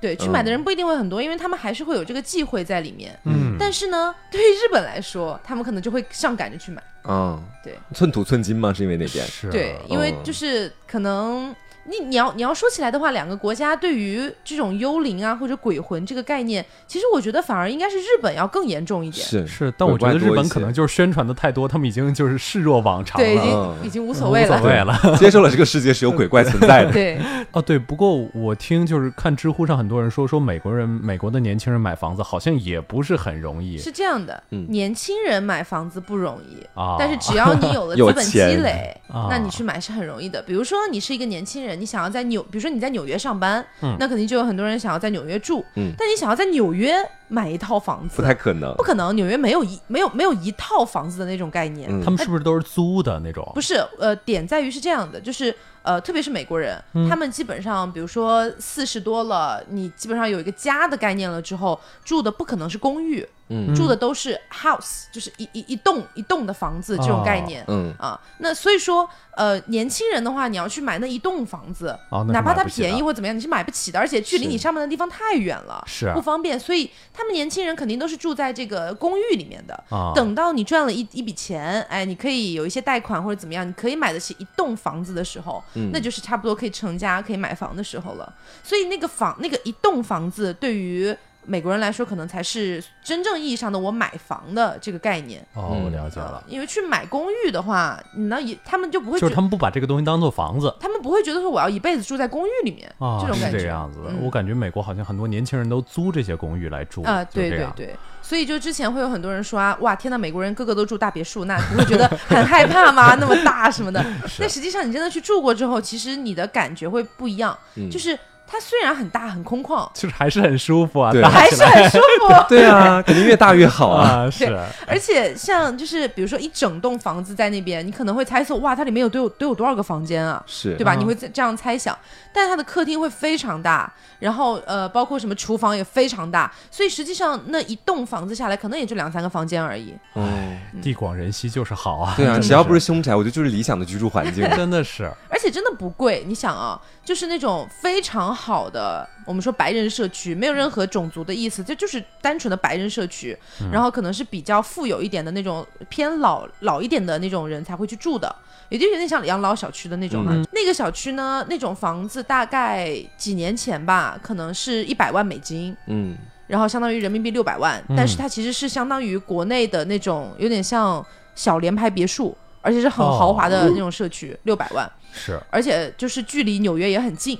Speaker 3: 对，去买的
Speaker 2: 嗯。
Speaker 3: 人不一定会很多，因为他们还是会有这个忌讳在里面。
Speaker 1: 嗯，
Speaker 3: 但是呢，对于日本来说，他们可能就会上赶着去买。
Speaker 2: 嗯，
Speaker 3: 对。
Speaker 2: 寸土寸金嘛，是因为那边。
Speaker 1: 是
Speaker 3: 对，因为
Speaker 2: 嗯。
Speaker 3: 就是可能你你要你要说起来的话，两个国家对于这种幽灵啊或者鬼魂这个概念，其实我觉得反而应该是日本要更严重一点。
Speaker 2: 是
Speaker 1: 是，但我觉得日本可能就是宣传的太多，他们已经就是视若往常了，
Speaker 3: 对，已经
Speaker 2: 嗯
Speaker 3: 已经无所谓了。
Speaker 1: 无所谓了。
Speaker 2: 接受了这个世界是有鬼怪存在的。
Speaker 3: 对，
Speaker 1: 哦，对，不过我听就是看知乎上很多人说，说美国人美国的年轻人买房子好像也不是很容易
Speaker 3: 是这样的，
Speaker 2: 嗯
Speaker 3: 年轻人买房子不容易。
Speaker 1: 啊。
Speaker 3: 但是只要你有了资本积累，
Speaker 1: 啊
Speaker 3: 那你去买是很容易的。比如说你是一个年轻人，你想要在纽，比如说你在纽约上班，
Speaker 1: 嗯
Speaker 3: 那肯定就有很多人想要在纽约住。
Speaker 2: 嗯
Speaker 3: 但你想要在纽约买一套房子，
Speaker 2: 不太可能
Speaker 3: 不。可能，纽约没有一没有没有一套房子的那种概念。
Speaker 2: 嗯
Speaker 1: 他们是不是都是租的那种？
Speaker 3: 不是，呃，点在于是这样的，就是呃，特别是美国人，
Speaker 1: 嗯
Speaker 3: 他们基本上，比如说四十多了，你基本上有一个家的概念了之后，住的不可能是公寓，
Speaker 2: 嗯。
Speaker 3: 住的都是 house，就是一一一栋一栋的房子这种概念。
Speaker 2: 嗯，
Speaker 3: 啊，那所以说，呃，年轻人的话，你要去买那一栋房子，
Speaker 1: 哦，
Speaker 3: 哪怕它便宜或怎么样，你是买不起的，而且距离你上班的地方太远了，
Speaker 1: 是啊。
Speaker 3: 不方便，所以他们年轻人肯定都是住在这个公寓里面的。
Speaker 1: 啊，
Speaker 3: 等到你赚了一一笔钱，哎，你可以有一些贷款或者怎么样，你可以买得起一栋房子的时候，
Speaker 2: 嗯。
Speaker 3: 那就是差不多可以成家、可以买房的时候了。所以那个房，那个一栋房子对于美国人来说，可能才是真正意义上的我买房的这个概念。
Speaker 1: 哦，我
Speaker 2: 嗯
Speaker 1: 了解了
Speaker 3: 啊，因为去买公寓的话，你呢也他们就不会觉得
Speaker 1: 就是他们不把这个东西当做房子。
Speaker 3: 他们不会觉得说我要一辈子住在公寓里面、
Speaker 1: 啊，
Speaker 3: 这种感觉。
Speaker 1: 这样子我感觉美国好像很多年轻人都租这些公寓来住
Speaker 3: 啊，对对对，所以就之前会有很多人说啊，哇，天呐，美国人个个都住大别墅，那不会觉得很害怕吗？那么大什么的？但实际上你真的去住过之后，其实你的感觉会不一样，
Speaker 2: 嗯
Speaker 3: 就是它虽然很大很空旷，
Speaker 1: 就是还是很舒服啊，
Speaker 3: 还是很舒服。
Speaker 2: 对啊，肯定越大越好啊。
Speaker 1: 啊，是
Speaker 3: 而且像就是比如说一整栋房子在那边，你可能会猜测哇，它里面有都有都有多少个房间啊？
Speaker 2: 是，
Speaker 3: 对吧？
Speaker 1: 嗯
Speaker 3: 你会这这样猜想，但是它的客厅会非常大，然后呃，包括什么厨房也非常大，所以实际上那一栋房子下来，可能也就两三个房间而已。
Speaker 2: 嗯，
Speaker 1: 地广人稀就是好啊。
Speaker 2: 对啊，只要不是凶宅，我觉得就是理想的居住环境。
Speaker 1: 真的是
Speaker 3: 而且真的不贵，你想啊，就是那种非常好的，我们说白人社区，没有任何种族的意思，这就是单纯的白人社区，然后可能是比较富有一点的那种偏老老一点的那种人才会去住的，也就有点像养老小区的那种嘛。
Speaker 1: 嗯
Speaker 3: 那个小区呢，那种房子大概几年前吧，可能是一百万美金。
Speaker 2: 嗯，
Speaker 3: 然后相当于人民币六百万，
Speaker 1: 嗯
Speaker 3: 但是它其实是相当于国内的那种有点像小联排别墅，而且是很豪华的那种社区，六百万。
Speaker 1: 是
Speaker 3: 而且就是距离纽约也很近，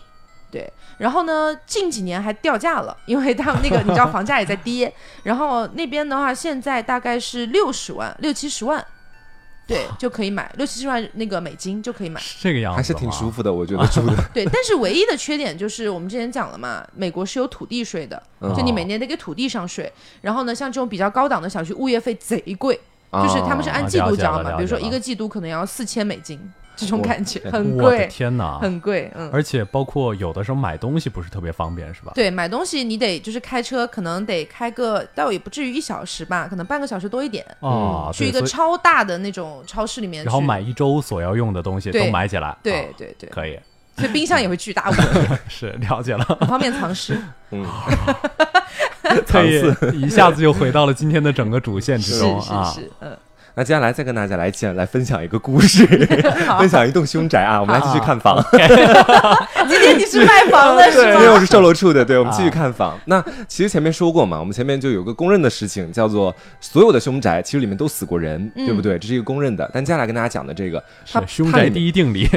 Speaker 3: 对。然后呢，近几年还掉价了，因为他们那个你知道房价也在跌。然后那边的话，现在大概是六十万、六七十万，对，就可以买六七十万那个美金就可以买。
Speaker 1: 是这个样子，
Speaker 2: 还是挺舒。服的，我觉得住的。
Speaker 3: 对，但是唯一的缺点就是我们之前讲了嘛，美国是有土地税的，
Speaker 2: 嗯
Speaker 3: 就你每年得给土地上税。然后呢，像这种比较高档的小区，物业费贼贵，就是他们是按季度交嘛，比如说一个季度可能要四千美金，这种感觉
Speaker 2: 天
Speaker 3: 很
Speaker 1: 我的
Speaker 3: 贵，
Speaker 1: 天哪！
Speaker 3: 很贵，嗯。
Speaker 1: 而且包括有的时候买东西不是特别方便，是吧？
Speaker 3: 对，买东西你得就是开车，可能得开个，倒也不至于一小时吧，可能半个小时多一点，
Speaker 1: 哦，
Speaker 3: 去一个超大的那种超市里面，
Speaker 1: 然后买一周所要用的东西都买起来。
Speaker 3: 对
Speaker 1: 啊
Speaker 3: 对对，
Speaker 1: 可以，
Speaker 3: 所以冰箱也会巨大无
Speaker 1: 是了解了，
Speaker 3: 方便藏尸。
Speaker 2: 嗯，
Speaker 1: 可以
Speaker 2: 藏
Speaker 1: 一下子就回到了今天的整个主线之中啊。
Speaker 3: 是是，嗯，
Speaker 2: 那接下来再跟大家来讲，来分享一个故事，分享一栋凶宅啊。我们来继续看房。
Speaker 3: 今天你是卖房的是吗？
Speaker 2: 因为我是售楼处的，对，我们继续看房。那其实前面说过嘛，我们前面就有个公认的事情，叫做所有的凶宅其实里面都死过人，
Speaker 3: 嗯
Speaker 2: 对不对？这是一个公认的。但接下来跟大家讲的这个，它
Speaker 1: 是凶宅第一定理，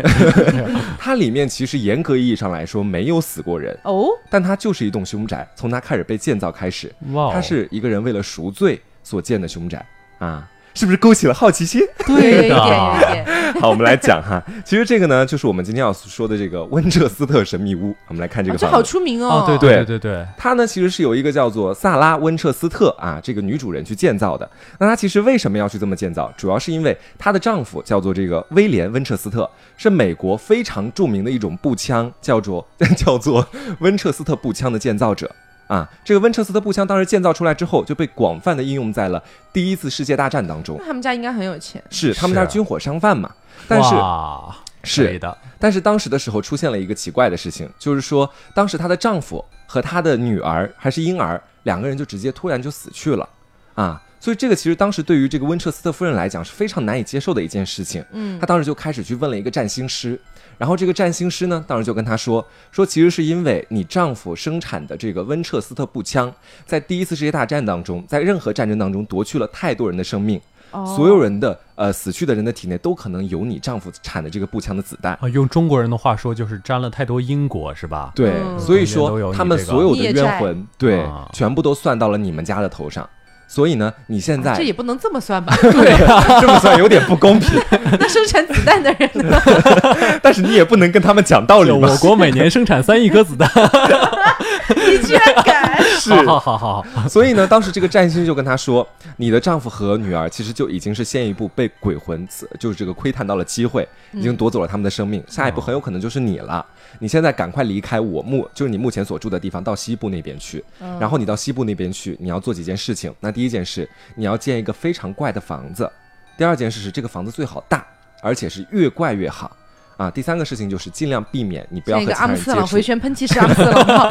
Speaker 2: 它里面其实严格意义上来说没有死过人，
Speaker 3: 哦，
Speaker 2: 但它就是一栋凶宅，从它开始被建造开始，它是一个人为了赎罪所建的凶宅啊。是不是勾起了好奇心？
Speaker 3: 有一点，有
Speaker 1: 的，
Speaker 2: 好，我们来讲哈。其实这个呢，就是我们今天要说的这个温彻斯特神秘屋。我们来看这
Speaker 3: 哦这好
Speaker 2: 个房子。
Speaker 3: 出名哦
Speaker 1: 哦，。对
Speaker 2: 对
Speaker 1: 对对对，
Speaker 2: 它呢，其实是由一个叫做萨拉温彻斯特啊这个女主人去建造的。那她其实为什么要去这么建造？主要是因为她的丈夫叫做这个威廉温彻斯特，是美国非常著名的一种步枪，叫做 叫做温彻斯特步枪的建造者。啊，这个温彻斯特步枪当时建造出来之后，就被广泛的应用在了第一次世界大战当中。
Speaker 3: 他们家应该很有钱。
Speaker 2: 是他们家军火商贩嘛？但是是
Speaker 1: 的，
Speaker 2: 但是当时的时候出现了一个奇怪的事情，就是说当时她的丈夫和她的女儿还是婴儿两个人就直接突然就死去了，啊，所以这个其实当时对于这个温彻斯特夫人来讲是非常难以接受的一件事情。
Speaker 3: 嗯
Speaker 2: 她当时就开始去问了一个占星师，然后这个占星师呢，当时就跟他说，说其实是因为你丈夫生产的这个温彻斯特步枪，在第一次世界大战当中，在任何战争当中夺去了太多人的生命，
Speaker 3: 哦
Speaker 2: 所有人的呃死去的人的体内都可能有你丈夫产的这个步枪的子弹。
Speaker 1: 啊，用中国人的话说就是沾了太多因果，是吧？
Speaker 2: 对，
Speaker 3: 嗯
Speaker 2: 所以说他们所有的冤魂，对，
Speaker 1: 啊
Speaker 2: 全部都算到了你们家的头上。所以呢，你现在
Speaker 3: 这也不能这么算吧 对？
Speaker 2: 这么算有点不公平，
Speaker 3: 那生产子弹的人呢？
Speaker 2: 但是你也不能跟他们讲道理吧
Speaker 1: 我？国每年生产三亿颗子弹，
Speaker 3: 你居然敢！
Speaker 2: 是
Speaker 1: 好好好好，
Speaker 2: 所以呢，当时这个占星就跟他说，你的丈夫和女儿其实就已经是先一步被鬼魂刺，就是这个窥探到了机会，已经夺走了他们的生命，下一步很有可能就是你了。你现在赶快离开我目，就是你目前所住的地方，到西部那边去。然后你到西部那边去，你要做几件事情。那第一件事，你要建一个非常怪的房子；第二件事是这个房子最好大，而且是越怪越好。啊，第三个事情就是尽量避免你不要
Speaker 3: 那个阿
Speaker 2: 和其他人接触
Speaker 3: 姆斯特朗回。旋喷气式阿姆斯特朗 炮，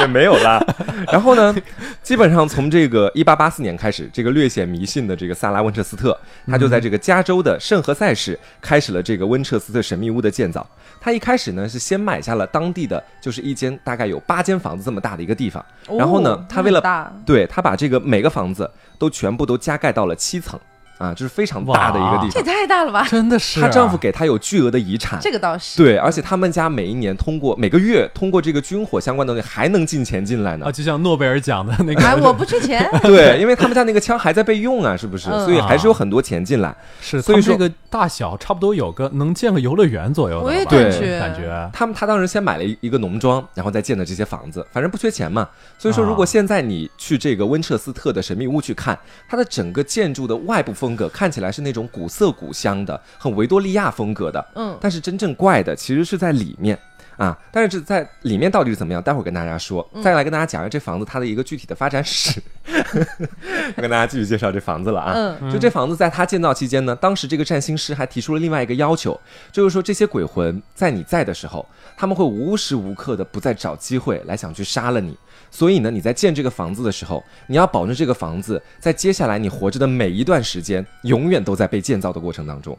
Speaker 2: 也没有啦。然后呢，基本上从这个一八八四年开始，这个略显迷信的这个萨拉温彻斯特，他就在这个加州的圣何塞市开始了这个温彻斯特神秘屋的建造。他一开始呢是先买下了当地的就是一间大概有八间房子这么大的一个地方，然后呢
Speaker 3: 哦
Speaker 2: 他为了
Speaker 3: 大
Speaker 2: 对他把这个每个房子都全部都加盖到了七层啊，就是非常大的一个地方
Speaker 3: 这也。太大了吧？
Speaker 1: 真的是啊
Speaker 2: 她丈夫给她有巨额的遗产，
Speaker 3: 这个倒是。
Speaker 2: 对，而且他们家每一年通过每个月通过这个军火相关的东西还能进钱进来呢
Speaker 1: 啊，。就像诺贝尔奖的那
Speaker 3: 哎，
Speaker 1: 个，
Speaker 3: 我不缺钱。
Speaker 2: 对，因为他们家那个枪还在备用啊，是不是？
Speaker 3: 嗯
Speaker 2: 所以还是有很多钱进来。
Speaker 1: 是
Speaker 2: 所以说
Speaker 1: 这个大小差不多有个能建个游乐园左右的吧，
Speaker 3: 我也
Speaker 2: 感
Speaker 3: 觉
Speaker 1: 感觉
Speaker 2: 他们他当时先买了一一个农庄，然后再建的这些房子，反正不缺钱嘛。所以说，如果
Speaker 1: 啊
Speaker 2: 现在你去这个温彻斯特的神秘屋去看，它的整个建筑的外部风格看起来是那种古色古香的，很维多利亚风格的。
Speaker 3: 嗯，
Speaker 2: 但是真正怪的其实是在里面啊。但是这在里面到底是怎么样，待会儿跟大家说。再来跟大家讲一下这房子它的一个具体的发展史，我跟大家继续介绍这房子了啊。
Speaker 3: 嗯
Speaker 2: 就这房子在它建造期间呢，当时这个占星师还提出了另外一个要求，就是说这些鬼魂在你在的时候，他们会无时无刻的不再找机会来想去杀了你。所以呢，你在建这个房子的时候，你要保证这个房子在接下来你活着的每一段时间，永远都在被建造的过程当中，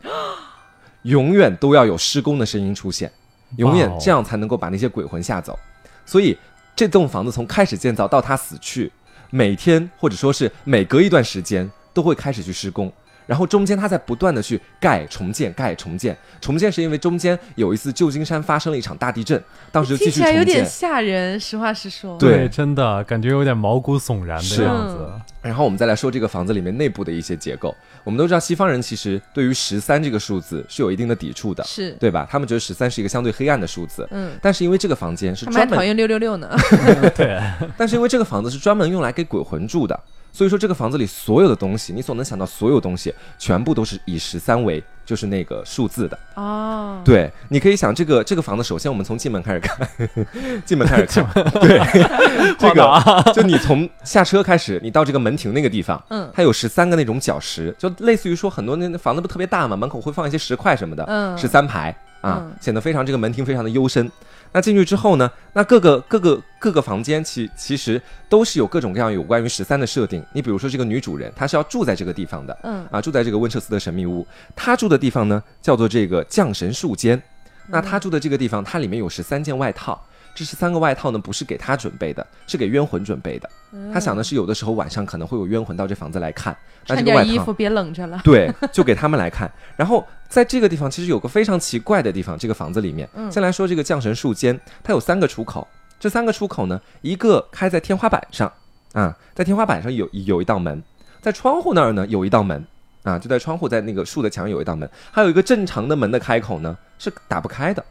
Speaker 2: 永远都要有施工的声音出现，永远这样才能够把那些鬼魂吓走。所以这栋房子从开始建造到它死去，每天或者说是每隔一段时间都会开始去施工。然后中间它在不断的去盖重建，盖重建，重建是因为中间有一次旧金山发生了一场大地震，当时就继
Speaker 3: 听起来有
Speaker 2: 续重建
Speaker 3: 点。吓人。实话实说，
Speaker 2: 对
Speaker 1: 真的感觉有点毛骨悚然的样子。
Speaker 2: 然后我们再来说这个房子里面内部的一些结构。我们都知道西方人其实对于十三这个数字是有一定的抵触的，
Speaker 3: 是，
Speaker 2: 对吧？他们觉得十三是一个相对黑暗的数字。
Speaker 3: 嗯，
Speaker 2: 但是因为这个房间是专门，
Speaker 3: 讨厌六六六呢。
Speaker 1: 对，
Speaker 2: 但是因为这个房子是专门用来给鬼魂住的，所以说这个房子里所有的东西，你所能想到所有东西，全部都是以十三为就是那个数字的。
Speaker 3: 哦，
Speaker 2: 对，你可以想这个这个房子，首先我们从进门开始看，进门开始看，对，这个就你从下车开始，你到这个门庭那个地方，
Speaker 3: 嗯。
Speaker 2: 它有十三个那种角石，就类似于说很多那那房子不特别大嘛，门口会放一些石块什么的，
Speaker 3: 嗯。
Speaker 2: 十三排啊
Speaker 3: 嗯，
Speaker 2: 显得非常这个门庭非常的幽深。那进去之后呢，那各个各个各个房间其其实都是有各种各样有关于十三的设定。你比如说这个女主人，她是要住在这个地方的，
Speaker 3: 嗯
Speaker 2: 啊，住在这个温彻斯特神秘屋。她住的地方呢叫做这个降神树间。那她住的这个地方，它里面有十三件外套。这是三个外套呢，不是给他准备的，是给冤魂准备的。他想的是，有的时候晚上可能会有冤魂到这房子来看，那这
Speaker 3: 穿
Speaker 2: 个外套
Speaker 3: 点衣服，别冷着了。
Speaker 2: 对，就给他们来看。然后在这个地方，其实有个非常奇怪的地方，这个房子里面，先来说这个降神树间，它有三个出口。这三个出口呢，一个开在天花板上，啊，在天花板上有有一道门，在窗户那儿呢有一道门，啊，就在窗户在那个树的墙有一道门，还有一个正常的门的开口呢是打不开的，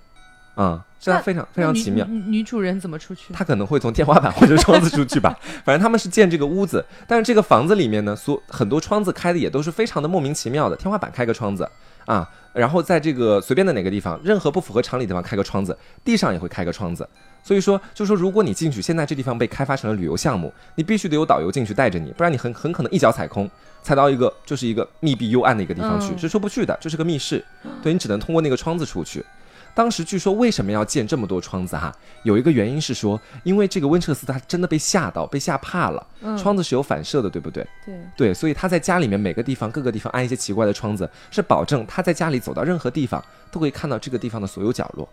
Speaker 2: 啊，这
Speaker 3: 那
Speaker 2: 非常非常奇妙。
Speaker 3: 女女主人怎么出去？
Speaker 2: 她可能会从天花板或者窗子出去吧，反正他们是建这个屋子，但是这个房子里面呢，所很多窗子开的也都是非常的莫名其妙的，天花板开个窗子啊，然后在这个随便的哪个地方，任何不符合常理的地方开个窗子，地上也会开个窗子。所以说，就说如果你进去，现在这地方被开发成了旅游项目，你必须得有导游进去带着你，不然你很很可能一脚踩空，踩到一个就是一个密闭幽暗的一个地方去，
Speaker 3: 嗯
Speaker 2: 是出不去的，这是个密室，对你只能通过那个窗子出去。当时据说为什么要建这么多窗子哈？有一个原因是说，因为这个温彻斯特他真的被吓到，被吓怕了。
Speaker 3: 嗯
Speaker 2: 窗子是有反射的，对不对？
Speaker 3: 对，
Speaker 2: 对，所以他在家里面每个地方各个地方安一些奇怪的窗子，是保证他在家里走到任何地方都可以看到这个地方的所有角落，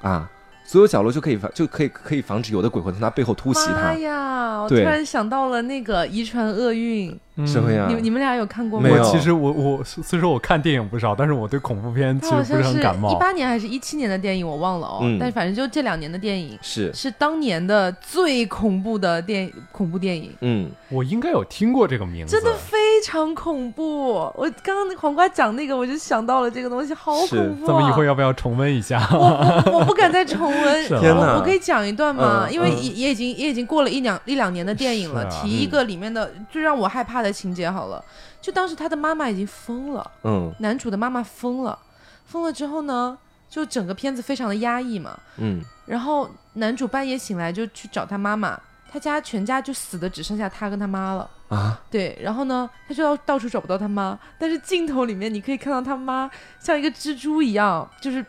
Speaker 2: 啊，所有角落就可以防就可以可以防止有的鬼魂从他背后突袭
Speaker 3: 妈
Speaker 2: 他。
Speaker 3: 呀！我突然想到了那个遗传厄运，
Speaker 2: 什么呀？
Speaker 3: 你你们俩有看过吗？
Speaker 2: 没有
Speaker 1: 我其实我我虽说我看电影不少，但是我对恐怖片其
Speaker 3: 它好像
Speaker 1: 实不是很感冒
Speaker 3: 一。八年还是一七年的电影，我忘了哦。
Speaker 2: 嗯
Speaker 3: 但是反正就这两年的电影，
Speaker 2: 是，
Speaker 3: 是当年的最恐怖的电恐怖电影，
Speaker 2: 嗯，
Speaker 1: 我应该有听过这个名字，
Speaker 3: 真的非常恐怖。我刚刚那黄瓜讲那个，我就想到了这个东西，好恐怖、啊。
Speaker 1: 咱们一会儿要不要重温一下？
Speaker 3: 我不我不敢再重温，
Speaker 2: 天哪
Speaker 3: 我我可以讲一段吗？
Speaker 2: 嗯
Speaker 3: 因为
Speaker 2: 嗯
Speaker 3: 也也已经也已经过了一两一两年的电影了，
Speaker 1: 啊
Speaker 3: 提一个里面的最让我害怕的情节好了。就当时他的妈妈已经疯了，
Speaker 2: 嗯
Speaker 3: 男主的妈妈疯了，疯了之后呢，就整个片子非常的压抑嘛。
Speaker 2: 嗯，
Speaker 3: 然后男主半夜醒来就去找他妈妈，他家全家就死的只剩下他跟他妈了。
Speaker 2: 啊，
Speaker 3: 对，然后呢，他就要到处找不到他妈，但是镜头里面你可以看到他妈像一个蜘蛛一样，就是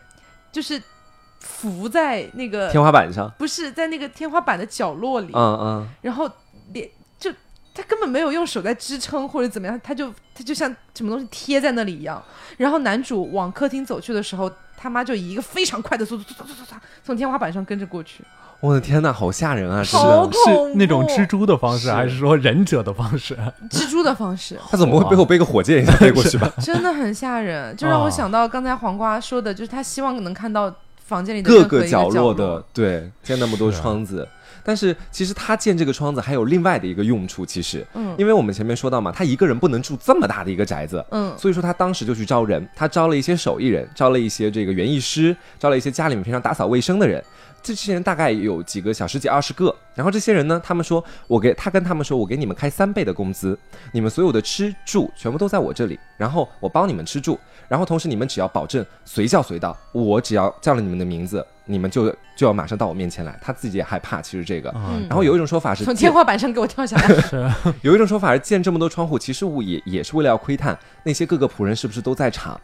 Speaker 3: 就是浮在那个
Speaker 2: 天花板上，
Speaker 3: 不是在那个天花板的角落里，
Speaker 2: 嗯嗯，
Speaker 3: 然后脸就他根本没有用手在支撑或者怎么样，他就他就像什么东西贴在那里一样。然后男主往客厅走去的时候，他妈就以一个非常快的速度，唰唰唰唰从天花板上跟着过去，
Speaker 2: 我的天呐，好吓人啊！真
Speaker 3: 好
Speaker 2: 的，
Speaker 3: 恐怖
Speaker 1: 是那种蜘蛛的方式，还是说忍者的方式？
Speaker 3: 蜘蛛的方式。
Speaker 2: 他怎么会背后背个火箭一下飞过去吧？
Speaker 3: 真的很吓人，就让我
Speaker 1: 啊
Speaker 3: 想到刚才黄瓜说的，就是他希望能看到房间里的
Speaker 2: 各
Speaker 3: 任何一个
Speaker 2: 角
Speaker 3: 落
Speaker 2: 的，对，建那么多窗子。但是其实他建这个窗子还有另外的一个用处，其实，
Speaker 3: 嗯。
Speaker 2: 因为我们前面说到嘛，他一个人不能住这么大的一个宅子，
Speaker 3: 嗯。
Speaker 2: 所以说他当时就去招人，他招了一些手艺人，招了一些这个园艺师，招了一些家里面平常打扫卫生的人。这些人大概有几个小十几二十个，然后这些人呢，他们说我给他跟他们说，我给你们开三倍的工资，你们所有的吃住全部都在我这里，然后我帮你们吃住，然后同时你们只要保证随叫随到，我只要叫了你们的名字，你们就就要马上到我面前来。他自己也害怕，其实这个。
Speaker 1: 嗯
Speaker 2: 然后有一种说法是
Speaker 3: 从天花板上给我跳下来，
Speaker 1: 是
Speaker 2: 有一种说法是建这么多窗户，其实我也也是为了要窥探那些各个仆人是不是都在场，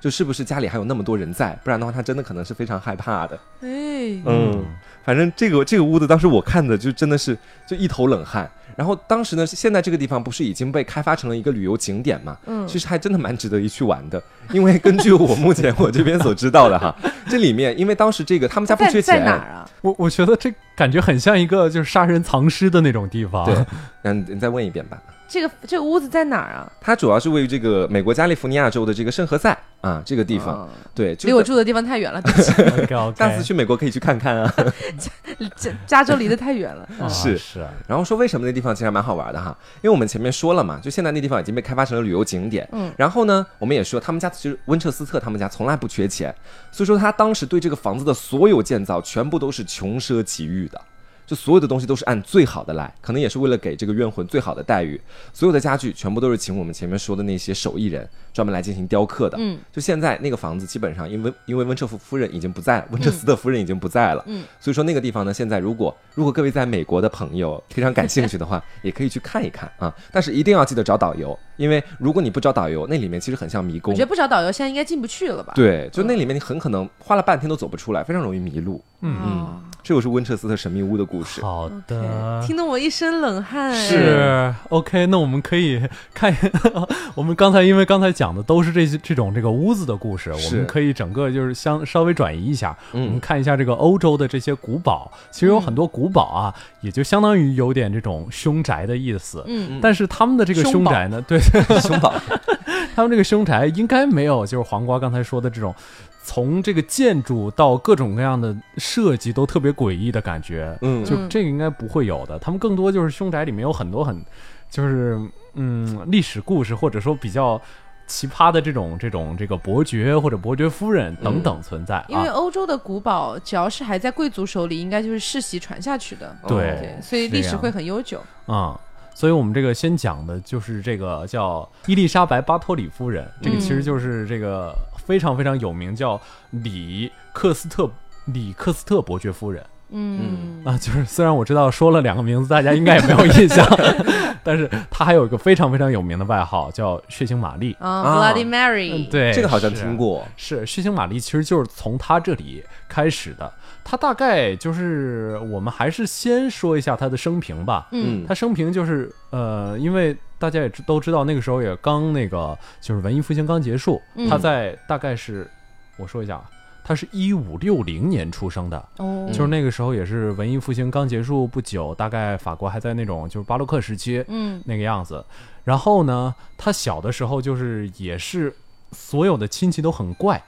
Speaker 2: 就是不是家里还有那么多人在，不然的话他真的可能是非常害怕的。
Speaker 3: 哎，
Speaker 2: 嗯，反正这个这个屋子当时我看的就真的是就一头冷汗。然后当时呢，现在这个地方不是已经被开发成了一个旅游景点嘛？
Speaker 3: 嗯
Speaker 2: 其实还真的蛮值得一去玩的。因为根据我目前我这边所知道的哈，这里面因为当时这个他们家不缺钱，
Speaker 3: 在哪儿啊？
Speaker 1: 我我觉得这感觉很像一个就是杀人藏尸的那种地方。
Speaker 2: 对，嗯，你再问一遍吧。
Speaker 3: 这个这个屋子在哪儿啊？
Speaker 2: 它主要是位于这个美国加利福尼亚州的这个圣何塞啊这个地方。
Speaker 3: 嗯
Speaker 2: 对，
Speaker 3: 离我住的地方太远了，对
Speaker 2: 下次去美国可以去看看啊。
Speaker 3: 加加州离得太远了。
Speaker 1: 啊
Speaker 2: 是
Speaker 1: 是，
Speaker 2: 然后说为什么那地方其实还蛮好玩的哈，因为我们前面说了嘛，就现在那地方已经被开发成了旅游景点。
Speaker 3: 嗯，
Speaker 2: 然后呢，我们也说他们家其实温彻斯特他们家从来不缺钱，所以说他当时对这个房子的所有建造全部都是穷奢极欲的。就所有的东西都是按最好的来，可能也是为了给这个冤魂最好的待遇。所有的家具全部都是请我们前面说的那些手艺人专门来进行雕刻的。
Speaker 3: 嗯，
Speaker 2: 就现在那个房子基本上因为因为温彻夫夫人已经不在，温彻斯特夫人已经不在了。
Speaker 3: 嗯，
Speaker 2: 所以说那个地方呢，现在如果如果各位在美国的朋友 非常感兴趣的话，也可以去看一看啊。但是一定要记得找导游，因为如果你不找导游，那里面其实很像迷宫
Speaker 3: 我觉。得不找导游现在应该进不去了吧？
Speaker 2: 对，就那里面你很可能花了半天都走不出来，非常容易迷路。
Speaker 1: 嗯
Speaker 3: 嗯，
Speaker 2: 这就是温彻斯特神秘屋的故事。
Speaker 1: 好的。
Speaker 3: 听得我一身冷汗。哎
Speaker 1: 是 OK，那我们可以看，我们刚才因为刚才讲的都是这些这种这个屋子的故事，我们可以整个就是相稍微转移一下，
Speaker 2: 嗯
Speaker 1: 我们看一下这个欧洲的这些古堡，其实有很多古堡啊，也就相当于有点这种凶宅的意思。
Speaker 3: 嗯，
Speaker 1: 但是他们的这个
Speaker 3: 凶
Speaker 1: 宅呢，对对，
Speaker 2: 熊宝，
Speaker 1: 他们这个凶宅应该没有就是黄瓜刚才说的这种，从这个建筑到各种各样的设计都特别诡异的感觉。
Speaker 2: 嗯，
Speaker 1: 就
Speaker 3: 嗯
Speaker 1: 这个应该不会有的，他们更多就是凶宅里面有很多很，就是嗯历史故事或者说比较奇葩的这种这种这个伯爵或者伯爵夫人等等存在
Speaker 3: 因为
Speaker 1: 啊。
Speaker 3: 欧洲的古堡，只要是还在贵族手里，应该就是世袭传下去的。
Speaker 2: 哦
Speaker 1: 对
Speaker 3: 对，所以历史会很悠久。
Speaker 1: 啊、所以我们这个先讲的就是这个叫伊丽莎白·巴托里夫人，这个其实就是这个非常非常有名，叫里克斯特里克斯特伯爵夫人
Speaker 3: 嗯
Speaker 1: 啊，就是虽然我知道说了两个名字，大家应该也没有印象，但是他还有一个非常非常有名的外号叫血腥玛丽。
Speaker 3: 啊
Speaker 2: 啊
Speaker 3: ，Bloody Mary，
Speaker 1: 嗯，对，
Speaker 2: 这个好像听过。
Speaker 1: 是血腥玛丽，其实就是从他这里开始的。他大概就是我们还是先说一下他的生平吧。
Speaker 3: 嗯。
Speaker 1: 他生平就是呃，因为大家也知都知道，那个时候也刚那个就是文艺复兴刚结束，
Speaker 3: 嗯。
Speaker 1: 他在大概是我说一下，他是一五六零年出生的，
Speaker 3: 哦，
Speaker 1: 就是那个时候也是文艺复兴刚结束不久，大概法国还在那种就是巴洛克时期，
Speaker 3: 嗯。
Speaker 1: 那个样子。然后呢，他小的时候就是也是所有的亲戚都很怪，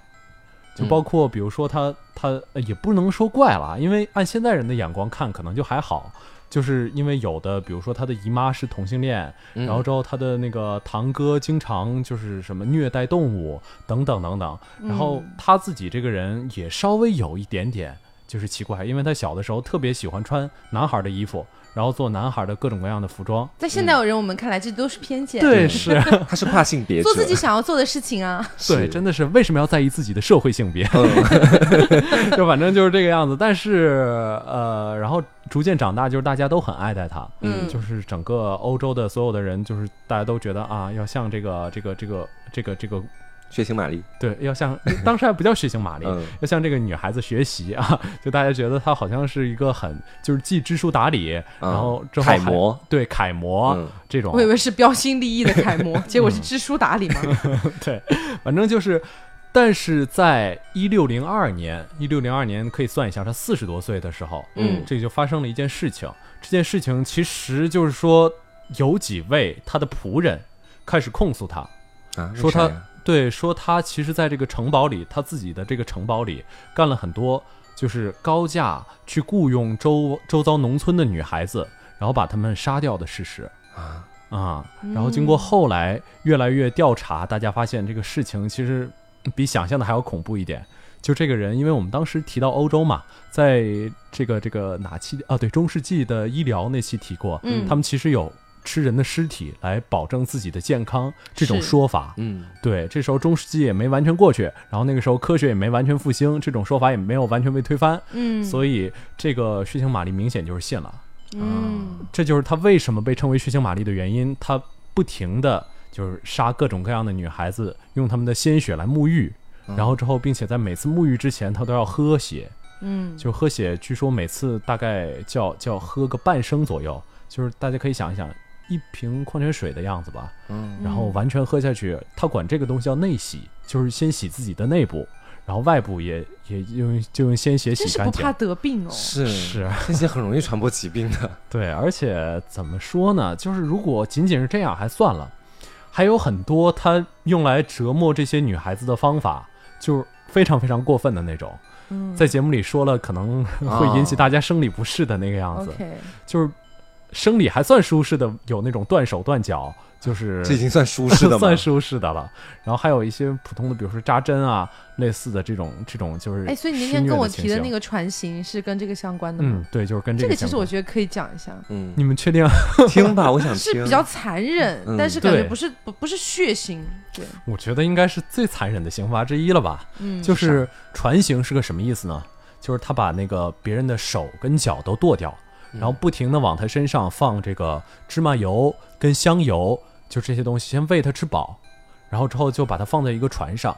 Speaker 1: 就包括比如说他他呃也不能说怪了，因为按现在人的眼光看可能就还好。就是因为有的，比如说他的姨妈是同性恋，
Speaker 2: 嗯。
Speaker 1: 然后之后他的那个堂哥经常就是什么虐待动物等等等等，然后他自己这个人也稍微有一点点就是奇怪，因为他小的时候特别喜欢穿男孩的衣服，然后做男孩的各种各样的服装。
Speaker 3: 在现代人我们看来这都是偏见，
Speaker 1: 对，是，
Speaker 2: 他是跨性别，
Speaker 3: 做自己想要做的事情啊，
Speaker 1: 对，真的是为什么要在意自己的社会性别？
Speaker 2: 嗯
Speaker 1: 就反正就是这个样子。但是呃，然后逐渐长大，就是大家都很爱戴他。
Speaker 3: 嗯
Speaker 1: 就是整个欧洲的所有的人，就是大家都觉得啊，要像这个这个这个这个这个
Speaker 2: 血腥玛丽，
Speaker 1: 对，要向 当时还不叫血腥玛丽，
Speaker 2: 嗯。
Speaker 1: 要向这个女孩子学习啊，就大家觉得她好像是一个很就是既知书达理，然后之后还
Speaker 2: 楷模，
Speaker 1: 对楷模、
Speaker 2: 嗯。
Speaker 1: 这种。
Speaker 3: 我以，为是标新立异的楷模，结果是知书达理嘛。
Speaker 1: 对，反正就是，但是在一六零二年，一六零二年可以算一下，她四十多岁的时候，
Speaker 3: 嗯。
Speaker 1: 这就发生了一件事情。这件事情其实就是说，有几位她的仆人开始控诉她，
Speaker 2: 啊，
Speaker 1: 说他
Speaker 2: 为啥呀
Speaker 1: 对，说他其实在这个城堡里，他自己的这个城堡里干了很多，就是高价去雇佣周周遭农村的女孩子，然后把她们杀掉的事实。
Speaker 2: 啊，
Speaker 1: 啊，然后经过后来越来越调查，大家发现这个事情其实比想象的还要恐怖一点。就这个人，因为我们当时提到欧洲嘛，在这个这个哪期啊？对，中世纪的医疗那期提过，
Speaker 3: 嗯
Speaker 1: 他们其实有吃人的尸体来保证自己的健康这种说法。
Speaker 2: 嗯
Speaker 1: 对，这时候中世纪也没完全过去，然后那个时候科学也没完全复兴，这种说法也没有完全被推翻，
Speaker 3: 嗯，
Speaker 1: 所以这个血腥玛丽明显就是信了。
Speaker 3: 嗯
Speaker 1: 这就是他为什么被称为血腥玛丽的原因。他不停的就是杀各种各样的女孩子，用她们的鲜血来沐浴，然后之后，并且在每次沐浴之前，他都要喝血。
Speaker 3: 嗯
Speaker 1: 就喝血，据说每次大概叫叫喝个半升左右，就是大家可以想一想，一瓶矿泉水的样子吧。
Speaker 2: 嗯
Speaker 1: 然后完全喝下去，他管这个东西叫内洗，就是先洗自己的内部，然后外部也也用就用鲜血洗干净
Speaker 3: 是不怕。得病哦。
Speaker 2: 是
Speaker 1: 是，
Speaker 2: 这些很容易传播疾病的，
Speaker 1: 对，而且怎么说呢？就是如果仅仅是这样还算了，还有很多他用来折磨这些女孩子的方法，就是非常非常过分的那种。
Speaker 3: 嗯
Speaker 1: 在节目里说了，可能会引起大家生理不适的那个样子就是生理还算舒适的，有那种断手断脚，就是
Speaker 2: 这已经算舒适的吗？
Speaker 1: 算舒适的了。然后还有一些普通的，比如说扎针啊，类似的这种这种就是
Speaker 3: 哎，所以你那天跟我提的那个船型是跟这个相关的吗
Speaker 1: 嗯？，对，就是跟
Speaker 3: 这个这
Speaker 1: 个其
Speaker 3: 实我觉得可以讲一下，
Speaker 2: 嗯，
Speaker 1: 你们确定？
Speaker 2: 听吧，我想听。
Speaker 3: 是比较残忍，
Speaker 2: 嗯
Speaker 3: 但是感觉不是不不是血腥，对，
Speaker 1: 我觉得应该是最残忍的刑罚之一了吧。
Speaker 3: 嗯，
Speaker 1: 就是船刑是个什么意思呢？就是他把那个别人的手跟脚都剁掉，然后不停的往他身上放这个芝麻油跟香油，就这些东西，先喂他吃饱，然后之后就把它放在一个船上。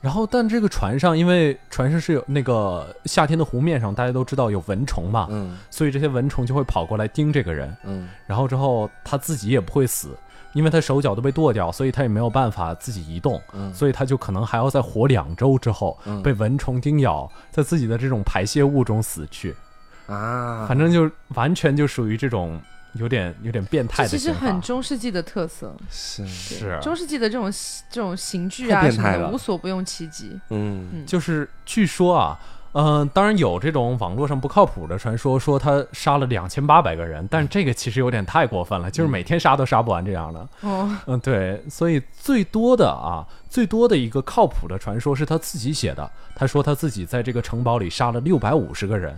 Speaker 1: 然后，但这个船上，因为船上是有那个夏天的湖面上，大家都知道有蚊虫嘛，
Speaker 2: 嗯
Speaker 1: 所以这些蚊虫就会跑过来叮这个人。
Speaker 2: 嗯
Speaker 1: 然后之后他自己也不会死，因为他手脚都被剁掉，所以他也没有办法自己移动，
Speaker 2: 嗯
Speaker 1: 所以他就可能还要再活两周之后
Speaker 2: 嗯
Speaker 1: 被蚊虫叮咬，在自己的这种排泄物中死去。
Speaker 2: 啊，
Speaker 1: 反正就完全就属于这种有点有点变态
Speaker 3: 这其实。很中世纪的特色，
Speaker 2: 是。
Speaker 1: 是。
Speaker 3: 中世纪的这种这种刑具啊什么的，无所不用其极。
Speaker 2: 嗯。
Speaker 1: 就是据说啊，嗯、当然有这种网络上不靠谱的传说，说他杀了两千八百个人，但这个其实有点太过分了，就是每天杀都杀不完这样的。
Speaker 3: 哦，
Speaker 1: 嗯，对，所以最多的啊，最多的一个靠谱的传说是他自己写的。他说他自己在这个城堡里杀了六百五十个人，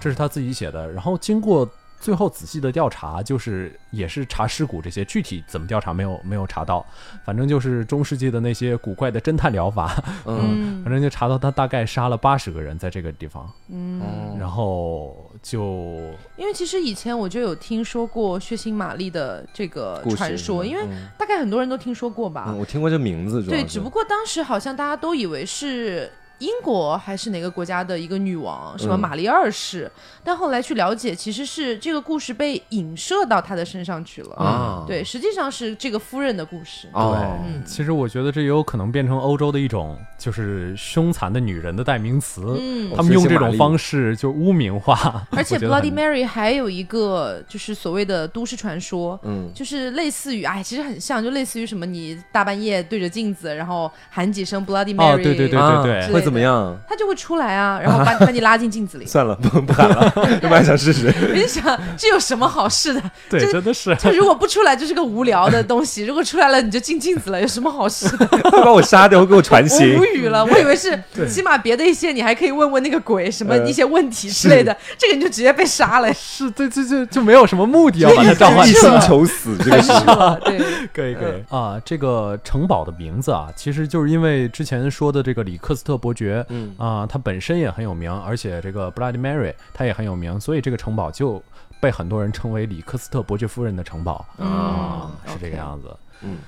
Speaker 1: 这是他自己写的。然后经过最后仔细的调查，就是也是查尸骨这些，具体怎么调查没有没有查到，反正就是中世纪的那些古怪的侦探疗法，
Speaker 2: 嗯，
Speaker 1: 反正就查到他大概杀了八十个人在这个地方，
Speaker 2: 嗯。
Speaker 1: 然后就
Speaker 3: 因为其实以前我就有听说过血腥玛丽的这个传说，因为
Speaker 2: 嗯。
Speaker 3: 大概很多人都听说过吧。
Speaker 2: 嗯，我听过这名字，
Speaker 3: 对，只不过当时好像大家都以为是英国还是哪个国家的一个女王，什么
Speaker 2: 嗯
Speaker 3: 玛丽二世，但后来去了解，其实是这个故事被影射到她的身上去了。
Speaker 2: 啊，
Speaker 3: 对，实际上是这个夫人的故事。
Speaker 2: 哦，
Speaker 3: 嗯
Speaker 1: 其实我觉得这也有可能变成欧洲的一种就是凶残的女人的代名词。
Speaker 3: 嗯，
Speaker 1: 他们用这种方式就污名化，
Speaker 3: 而且 Bloody Mary 还有一个就是所谓的都市传说，
Speaker 2: 嗯，
Speaker 3: 就是类似于，哎，其实很像，就类似于什么，你大半夜对着镜子，然后喊几声 Bloody Mary，
Speaker 1: 哦对对对
Speaker 2: 对
Speaker 1: 对
Speaker 2: 会怎么样？
Speaker 3: 他就会出来啊，然后把 把你拉进镜子里。
Speaker 2: 算了，不不喊了，我还想试试。
Speaker 3: 我就想，这有什么好事的？
Speaker 1: 对，
Speaker 3: 这
Speaker 1: 真的是
Speaker 3: 就如果不出来，就是个无聊的东西；如果出来了，你就进镜子了，有什么好事的？
Speaker 2: 会把我杀掉，会给我传
Speaker 3: 我
Speaker 2: 情
Speaker 3: 无。语了，我以为是 起码别的一些你还可以问问那个鬼什么
Speaker 2: 呃
Speaker 3: 一些问题之类的，这个你就直接被杀了。
Speaker 1: 是，对，这就就没有什么目的要把它召唤
Speaker 2: 一心。求死，这个是。
Speaker 3: 对，
Speaker 1: 可以可以。啊，这个城堡的名字啊，其实就是因为之前说的这个里克斯特伯爵，
Speaker 2: 嗯。
Speaker 1: 啊，他本身也很有名，而且这个 Bloody Mary 他也很有名，所以这个城堡就被很多人称为里克斯特伯爵夫人的城堡。
Speaker 3: 嗯
Speaker 1: 啊，是这个样子。嗯。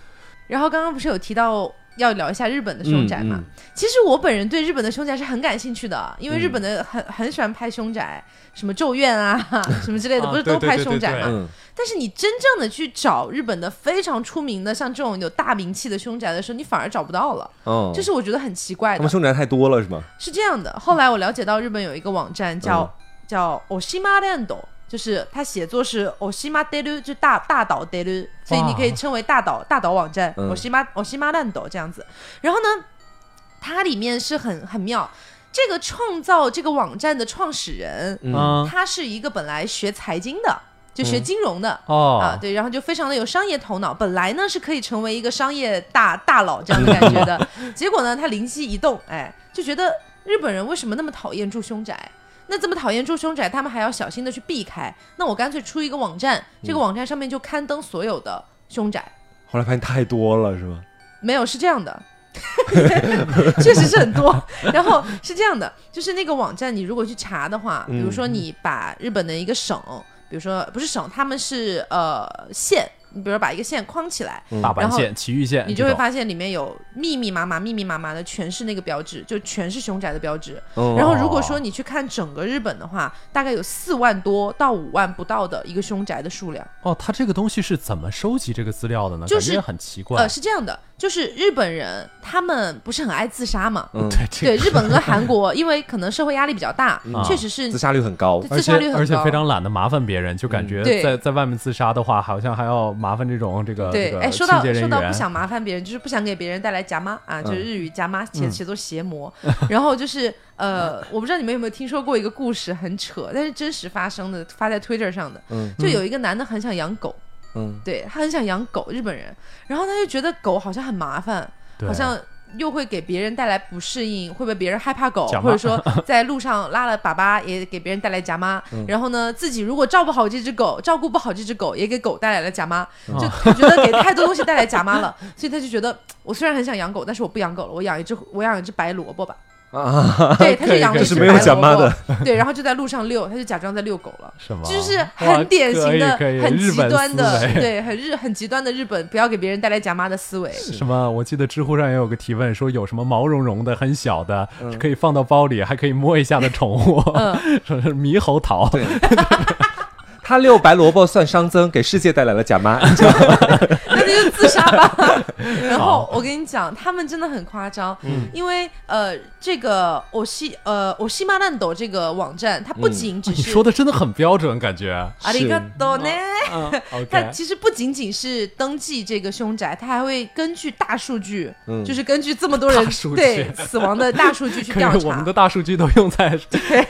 Speaker 3: 然后刚刚不是有提到要聊一下日本的凶宅嘛？
Speaker 2: 嗯
Speaker 3: 其实我本人对日本的凶宅是很感兴趣的，因为日本的很很喜欢拍凶宅，什么咒怨啊 什么之类的，
Speaker 1: 啊
Speaker 3: 不是都拍凶宅嘛？
Speaker 2: 嗯
Speaker 3: 但是你真正的去找日本的非常出名的像这种有大名气的凶宅的时候，你反而找不到了，
Speaker 2: 哦，
Speaker 3: 这是我觉得很奇怪的
Speaker 2: 他们。凶宅太多了，是吗？
Speaker 3: 是这样的，后来我了解到日本有一个网站叫、
Speaker 2: 嗯
Speaker 3: 叫 Oshima Land，就是他写作是 Oshima Delu，就大大岛 Delu，所以你可以称为大岛大岛网站、
Speaker 2: 嗯。
Speaker 3: Oshima Oshima Land 这样子。然后呢，它里面是很很妙，这个创造这个网站的创始人，他是一个本来学财经的，就学金融的。
Speaker 1: 哦。
Speaker 3: 啊，对，然后就非常的有商业头脑，本来呢是可以成为一个商业大大佬这样的感觉的，结果呢他灵机一动，哎，就觉得日本人为什么那么讨厌住凶宅？那这么讨厌住凶宅，他们还要小心的去避开。那我干脆出一个网站，这个网站上面就刊登所有的凶宅。
Speaker 2: 后来发现太多了，是吗？
Speaker 3: 没有，是这样的，确实是很多。然后是这样的，就是那个网站，你如果去查的话，比如说你把日本的一个省，比如说不是省，他们是呃县，你比如把一个线框起来，然后
Speaker 1: 大阪线、埼玉线，
Speaker 3: 你就会发现里面有密密麻麻、密密麻麻的全是那个标志，就全是凶宅的标志。
Speaker 2: 哦
Speaker 3: 然后如果说你去看整个日本的话，大概有四万多到五万不到的一个凶宅的数量。
Speaker 1: 哦，他这个东西是怎么收集这个资料的呢？
Speaker 3: 就是
Speaker 1: 很奇怪。
Speaker 3: 呃，是这样的，就是日本人他们不是很爱自杀嘛？
Speaker 2: 嗯，
Speaker 1: 对
Speaker 3: 对，日本跟韩国，因为可能社会压力比较大，
Speaker 1: 啊
Speaker 3: 确实是
Speaker 2: 自杀率很高。
Speaker 1: 而
Speaker 3: 自杀率
Speaker 1: 且而且非常懒得麻烦别人，就感觉
Speaker 3: 对
Speaker 1: 在在外面自杀的话，好像还要麻烦这种这个
Speaker 3: 对，
Speaker 1: 这个
Speaker 3: 哎，说到说到不想麻烦别人，就是不想给别人带来夹妈啊，就是
Speaker 2: 嗯
Speaker 3: 日语夹妈写写作邪魔。然后就是呃，我不知道你们有没有听说过一个故事，很扯，但是真实发生的，发在 Twitter 上的。
Speaker 2: 嗯。
Speaker 3: 就有一个男的很想养狗，
Speaker 2: 嗯。
Speaker 3: 对他很想养狗，日本人，然后他就觉得狗好像很麻烦，好像又会给别人带来不适应，会不会别人害怕狗，或者说在路上拉了粑粑也给别人带来夹妈，
Speaker 1: 嗯。
Speaker 3: 然后呢自己如果照顾好这只狗，照顾不好这只狗，也给狗带来了夹妈，
Speaker 1: 嗯
Speaker 3: 就他觉得给太多东西带来夹妈了，所以他就觉得我虽然很想养狗，但是我不养狗了，我养一只我养一只白萝卜吧，
Speaker 2: 啊，
Speaker 3: 对，他是养了一只
Speaker 2: 这是没有
Speaker 3: 白萝卜
Speaker 2: 妈的，
Speaker 3: 对，然后就在路上遛，他就假装在遛狗了。
Speaker 1: 是吗？
Speaker 3: 就是很典型的、很极端的对，很日很极端的日本不要给别人带来假妈的思维。
Speaker 1: 什么？我记得知乎上也有个提问，说有什么毛茸茸的、很小的，
Speaker 2: 嗯
Speaker 1: 可以放到包里，还可以摸一下的宠物，
Speaker 3: 嗯，
Speaker 1: 说是猕猴桃。
Speaker 2: 对。他遛白萝卜算熵增，给世界带来了假妈。
Speaker 3: 那就自杀吧。然后我跟你讲，他们真的很夸张，
Speaker 2: 嗯。
Speaker 3: 因为呃，这个我西呃我西马烂斗这个网站，它不仅只
Speaker 1: 你
Speaker 3: 是、
Speaker 1: 说的真的很标准，感觉。
Speaker 3: 阿里嘎多呢。
Speaker 1: 嗯
Speaker 3: 它其实不仅仅是登记这个凶宅，它还会根据大数据，
Speaker 2: 嗯。
Speaker 3: 就是根据这么多人对死亡的大数据去调查。
Speaker 1: 我们的。大数据都用在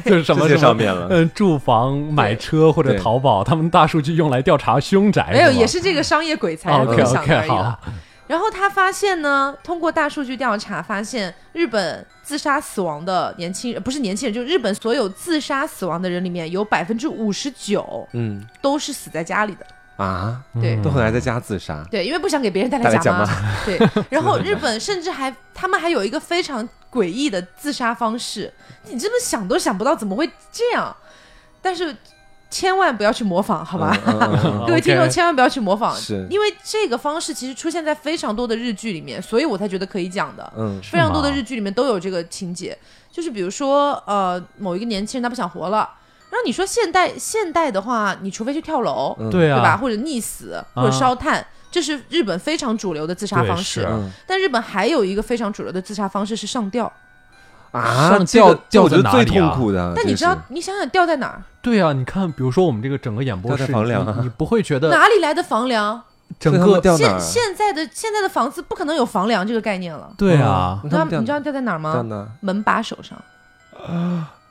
Speaker 1: 就是什么
Speaker 2: 上面了。
Speaker 1: 嗯，住房、买车或者淘宝，他们大数据用来调查凶宅，
Speaker 3: 没有，也是这个商业鬼才。
Speaker 1: 哦
Speaker 3: 分享
Speaker 1: OK，OK，
Speaker 3: 的而已了
Speaker 1: 好。
Speaker 3: 然后他发现呢，通过大数据调查发现，日本自杀死亡的年轻人不是年轻人，就日本所有自杀死亡的人里面有百分之五十九
Speaker 2: 嗯
Speaker 3: 都是死在家里的。
Speaker 2: 啊，
Speaker 3: 对
Speaker 2: 都很爱在家自杀。
Speaker 3: 对，因为不想给别人带
Speaker 2: 带来假
Speaker 3: 来假骂。对，然后日本甚至还，他们还有一个非常诡异的自杀方式，你真的想都想不到怎么会这样，但是千万不要去模仿，好吧？
Speaker 2: 嗯嗯嗯
Speaker 3: 各位听众千万不要去模仿，
Speaker 2: 是。
Speaker 3: 因为这个方式其实出现在非常多的日剧里面，所以我才觉得可以讲的。
Speaker 2: 嗯
Speaker 3: 非常多的日剧里面都有这个情节，就是比如说呃某一个年轻人他不想活了，然后你说现代现代的话，你除非去跳楼，
Speaker 2: 嗯。
Speaker 1: 对啊，
Speaker 3: 对吧？或者溺死，或者烧炭，这是日本非常主流的自杀方式。但日本还有一个非常主流的自杀方式是上吊，
Speaker 2: 啊，
Speaker 1: 上
Speaker 2: 吊
Speaker 1: 吊
Speaker 2: 这我觉得最
Speaker 1: 吊在哪里啊？
Speaker 2: 痛苦的。
Speaker 3: 但你知道，你想想吊在哪儿？
Speaker 1: 对啊，你看，比如说我们这个整个演播室，
Speaker 2: 房梁啊
Speaker 1: 你你不会觉得
Speaker 3: 哪里来的房梁？
Speaker 1: 整个
Speaker 2: 掉哪儿
Speaker 3: 现？现在的现在的房子不可能有房梁这个概念了。
Speaker 1: 对啊，
Speaker 3: 你知道你知道掉在哪儿吗？
Speaker 2: 掉哪？
Speaker 3: 门把手上。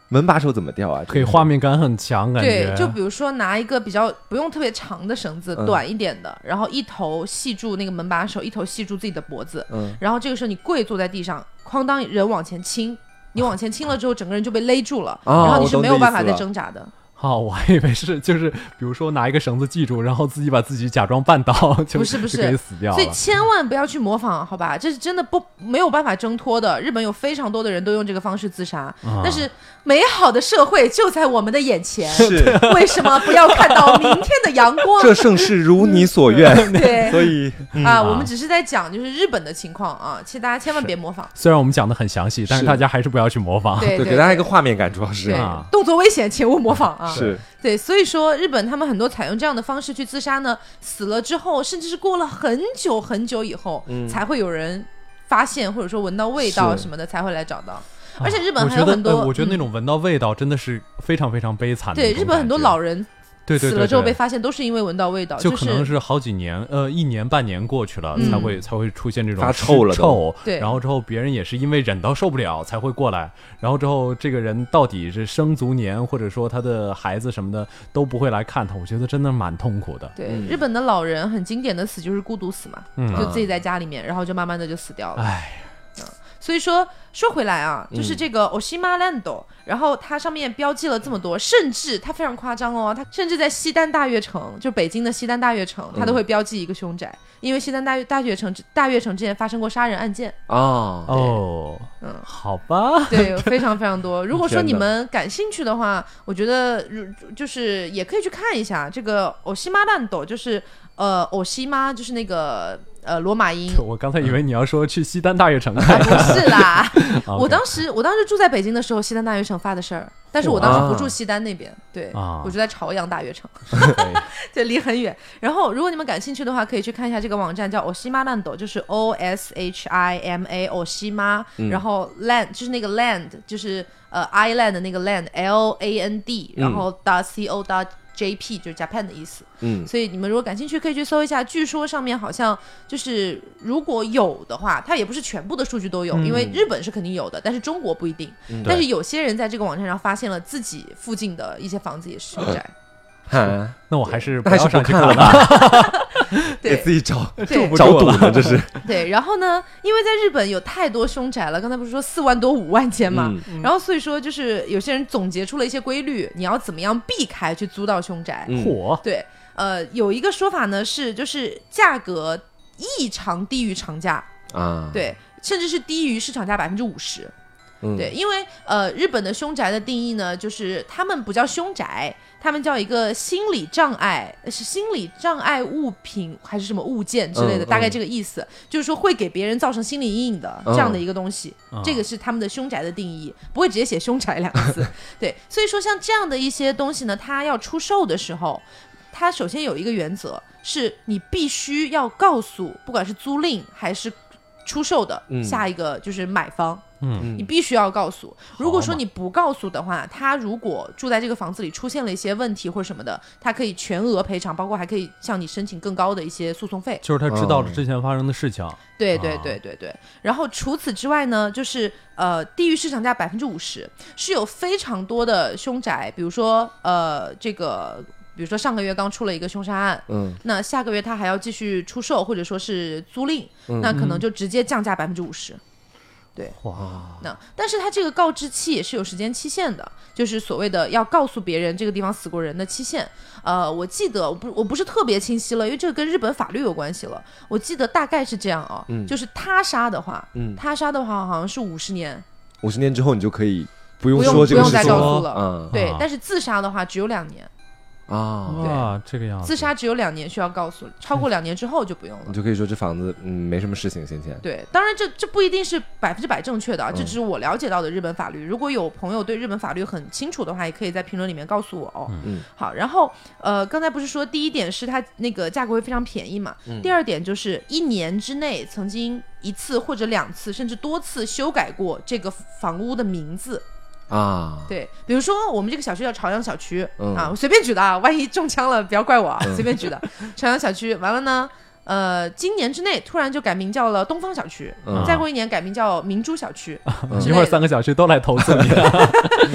Speaker 2: 门把手怎么掉啊？
Speaker 1: 可以画面感很强，感
Speaker 3: 对，就比如说拿一个比较不用特别长的绳子，
Speaker 2: 嗯
Speaker 3: 短一点的，然后一头系住那个门把手，一头系住自己的脖子，
Speaker 2: 嗯
Speaker 3: 然后这个时候你跪坐在地上，哐当人往前倾，你往前倾了之后，整个人就被勒住了，
Speaker 2: 哦
Speaker 3: 然后你是没有办法再挣扎的。
Speaker 1: 好，我还以为是就是比如说拿一个绳子系住，然后自己把自己假装绊倒，就
Speaker 3: 不是不是
Speaker 1: 就可以死掉
Speaker 3: 所以。千万不要去模仿，好吧？这是真的不没有办法挣脱的。日本有非常多的人都用这个方式自杀，
Speaker 1: 啊
Speaker 3: 但是美好的社会就在我们的眼前，
Speaker 2: 是
Speaker 3: 为什么不要看到明天的阳光？
Speaker 2: 这盛世如你所 愿，
Speaker 3: 对
Speaker 2: 所以
Speaker 3: 啊，
Speaker 1: 啊
Speaker 3: 我们只是在讲就是日本的情况啊，其实大家千万别模仿。
Speaker 1: 虽然我们讲的很详细，但是
Speaker 2: 是
Speaker 1: 大家还是不要去模仿。
Speaker 3: 对
Speaker 2: 对给大家一个画面感，主要是
Speaker 3: 对
Speaker 1: 啊
Speaker 3: 动作危险，请勿模仿啊。
Speaker 2: 是
Speaker 3: 对，所以说日本他们很多采用这样的方式去自杀呢，死了之后，甚至是过了很久很久以后，
Speaker 2: 嗯
Speaker 3: 才会有人发现或者说闻到味道什么的才会来找到。
Speaker 1: 啊
Speaker 3: 而且日本还有很多
Speaker 1: 呃我觉得那
Speaker 3: 嗯
Speaker 1: 种闻到味道真的是非常非常悲惨的。
Speaker 3: 对日本很多老人
Speaker 1: 对对对
Speaker 3: 死了之后被发现都是因为闻到味道，
Speaker 1: 就可能是好几年，呃，一年半年过去了，
Speaker 3: 嗯
Speaker 1: 才会才会出现这种
Speaker 2: 发臭了
Speaker 1: 臭，
Speaker 3: 对
Speaker 1: 然后之后别人也是因为忍到受不了才会过来，然后之后这个人到底是生卒年或者说他的孩子什么的都不会来看他，我觉得真的蛮痛苦的。
Speaker 3: 对、
Speaker 2: 嗯
Speaker 3: 日本的老人很经典的死就是孤独死嘛，
Speaker 1: 嗯
Speaker 3: 就自己在家里面，然后就慢慢的就死掉了。
Speaker 1: 唉，
Speaker 3: 所以说说回来啊，
Speaker 2: 嗯。
Speaker 3: 就是这个 Oshima Land，、然后它上面标记了这么多，甚至它非常夸张哦，它甚至在西单大悦城，就北京的西单大悦城，它都会标记一个凶宅，因为西单大悦大悦城大悦城之前发生过杀人案件，
Speaker 2: 哦，
Speaker 1: 哦，
Speaker 3: 嗯。
Speaker 1: 好吧，
Speaker 3: 对，非常非常多。如果说你们感兴趣的话，我觉得如就是也可以去看一下这个 Oshima Land，就是呃 Oshima 就是那个呃罗马音，
Speaker 1: 我刚才以为你要说去西单大悦城。
Speaker 3: 啊，不是啦，我当时我当时住在北京的时候，西单大悦城发的事儿，但是我当时不住西单那边，对，
Speaker 1: 啊
Speaker 3: 我住在朝阳大悦城，
Speaker 1: 对
Speaker 3: 对，离很远。然后如果你们感兴趣的话，可以去看一下这个网站，叫 Oshima Land，就是 O S H I M A Oshima，、
Speaker 2: 嗯。
Speaker 3: 然后 land 就是那个 land，就是呃 island 的那个 land，L A N D，然后 dot C O dot J P 就是 Japan 的意思。
Speaker 2: 嗯，
Speaker 3: 所以你们如果感兴趣，可以去搜一下。据说上面好像就是如果有的话，它也不是全部的数据都有，
Speaker 1: 嗯
Speaker 3: 因为日本是肯定有的，但是中国不一定。但是有些人在这个网站上发现了自己附近的一些房子也是住宅，
Speaker 2: 哈，
Speaker 1: 那我还是不
Speaker 2: 还是不
Speaker 1: 要上去
Speaker 2: 看了
Speaker 1: 吧。
Speaker 2: 给
Speaker 3: 对
Speaker 2: 自己找
Speaker 3: 对
Speaker 1: 不
Speaker 2: 找堵了，这是
Speaker 3: 对。然后呢，因为在日本有太多凶宅了，刚才不是说四万多五万间嘛，
Speaker 2: 嗯
Speaker 3: 然后所以说就是有些人总结出了一些规律，你要怎么样避开去租到凶宅。
Speaker 2: 嗯
Speaker 1: 火
Speaker 3: 对，呃，有一个说法呢是，就是价格异常低于常价，
Speaker 2: 啊，，
Speaker 3: 对，甚至是低于市场价百分之五十。
Speaker 2: 嗯
Speaker 3: 对，因为呃，日本的凶宅的定义呢，就是他们不叫凶宅，他们叫一个心理障碍，呃是心理障碍物品还是什么物件之类的，
Speaker 2: 嗯
Speaker 3: 大概
Speaker 2: 嗯
Speaker 3: 这个意思，就是说会给别人造成心理阴影的
Speaker 2: 嗯
Speaker 3: 这样的一个东西，
Speaker 1: 嗯。
Speaker 3: 这个是他们的凶宅的定义，不会直接写凶宅两个字。对，所以说像这样的一些东西呢，它要出售的时候。它首先有一个原则，是你必须要告诉，不管是租赁还是出售的、
Speaker 2: 嗯。
Speaker 3: 下一个就是买方，
Speaker 1: 嗯
Speaker 3: 你必须要告诉。如果说你不告诉的话，他如果住在这个房子里出现了一些问题或者什么的，他可以全额赔偿，包括还可以向你申请更高的一些诉讼费。
Speaker 1: 就是他知道
Speaker 2: 哦
Speaker 1: 了之前发生的事情，
Speaker 3: 对对
Speaker 1: 啊
Speaker 3: 对对对。然后除此之外呢，就是呃，低于市场价百分之五十，是有非常多的凶宅，比如说呃，这个比如说上个月刚出了一个凶杀案，
Speaker 2: 嗯，
Speaker 3: 那下个月他还要继续出售或者说是租赁，
Speaker 2: 嗯
Speaker 3: 那可能就直接降价百分之五十。
Speaker 1: 哇，
Speaker 3: 那但是他这个告知期也是有时间期限的，就是所谓的要告诉别人这个地方死过人的期限。呃，我记得我不我不是特别清晰了，因为这个跟日本法律有关系了。我记得大概是这样啊，
Speaker 2: 嗯
Speaker 3: 就是他杀的话，
Speaker 2: 嗯
Speaker 3: 他杀的话好像是五十年，
Speaker 2: 五十年之后你就可以不用
Speaker 3: 不用
Speaker 2: 说这
Speaker 3: 不用再
Speaker 2: 个事情了，
Speaker 3: 告诉了。
Speaker 2: 嗯
Speaker 3: 对
Speaker 1: 啊，
Speaker 3: 但是自杀的话只有两年，
Speaker 2: 啊，
Speaker 1: 哇，这个样子，
Speaker 3: 自杀只有两年需要告诉，超过两年之后就不用了
Speaker 2: 你。就可以说这房子嗯没什么事情，先前
Speaker 3: 对，当然这这不一定是百分之百正确的啊，这
Speaker 2: 嗯
Speaker 3: 只是我了解到的日本法律。如果有朋友对日本法律很清楚的话，也可以在评论里面告诉我哦。
Speaker 2: 嗯
Speaker 3: 好，然后呃，刚才不是说第一点是它那个价格会非常便宜嘛？
Speaker 2: 嗯
Speaker 3: 第二点就是一年之内曾经一次或者两次甚至多次修改过这个房屋的名字。
Speaker 2: 啊，
Speaker 3: 对，比如说我们这个小区叫朝阳小区、
Speaker 2: 嗯。
Speaker 3: 啊，我随便举的啊，万一中枪了不要怪我啊，随便举的。朝阳小区完了呢，呃，今年之内突然就改名叫了东方小区，
Speaker 2: 嗯。
Speaker 3: 再过一年改名叫明珠小区，之
Speaker 1: 一会儿三个小区都来投资你。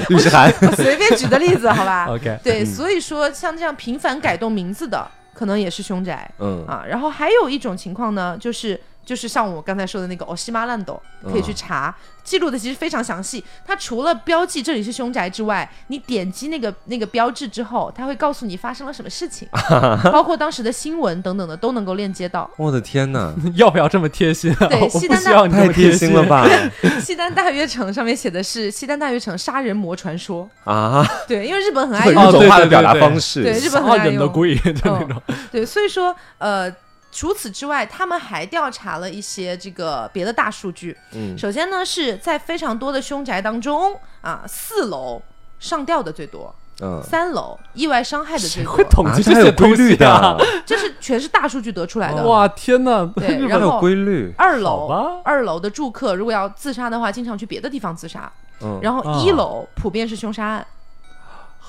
Speaker 2: 律师函，
Speaker 3: 我随便举的例子好吧？
Speaker 1: OK，
Speaker 3: 对，
Speaker 2: 嗯。
Speaker 3: 所以说像这样频繁改动名字的，可能也是凶宅。
Speaker 2: 嗯。
Speaker 3: 啊。然后还有一种情况呢，就是就是像我刚才说的那个 Oshima Land，可以去查，记录的其实非常详细。它除了标记这里是凶宅之外，你点击那个那个标志之后，它会告诉你发生了什么事情，包括当时的新闻等等的都能够链接到。
Speaker 2: 我的天哪，
Speaker 1: 要不要这么贴心啊？
Speaker 3: 对西单
Speaker 1: 需要你
Speaker 2: 太贴
Speaker 1: 心
Speaker 2: 心了？吧？
Speaker 3: 西单大悦城上面写的是西单大悦城杀人魔传说，
Speaker 2: 啊，
Speaker 3: 对，因为日本很爱
Speaker 2: 很
Speaker 3: 用
Speaker 1: 哦
Speaker 2: 日种化的表达方式，
Speaker 3: 对日本很
Speaker 1: 杀
Speaker 3: 爱用
Speaker 1: 人的鬼，就那种。
Speaker 3: 对，所以说呃。除此之外，他们还调查了一些这个别的大数据。
Speaker 2: 嗯
Speaker 3: 首先呢，是在非常多的凶宅当中啊，四楼上吊的最多，
Speaker 2: 嗯，
Speaker 3: 三楼意外伤害的最多
Speaker 1: 统计这
Speaker 2: 些规
Speaker 1: 些东西
Speaker 2: 律
Speaker 1: 啊？
Speaker 2: 的，
Speaker 3: 这是全是大数据得出来的。
Speaker 1: 哇，天哪！
Speaker 3: 对
Speaker 1: 日 本
Speaker 3: 然后
Speaker 2: 还有规律，
Speaker 3: 二
Speaker 1: 好
Speaker 3: 楼
Speaker 1: 吧，
Speaker 3: 二楼的住客如果要自杀的话，经常去别的地方自杀。
Speaker 2: 嗯，
Speaker 3: 然后一
Speaker 1: 啊
Speaker 3: 楼普遍是凶杀案。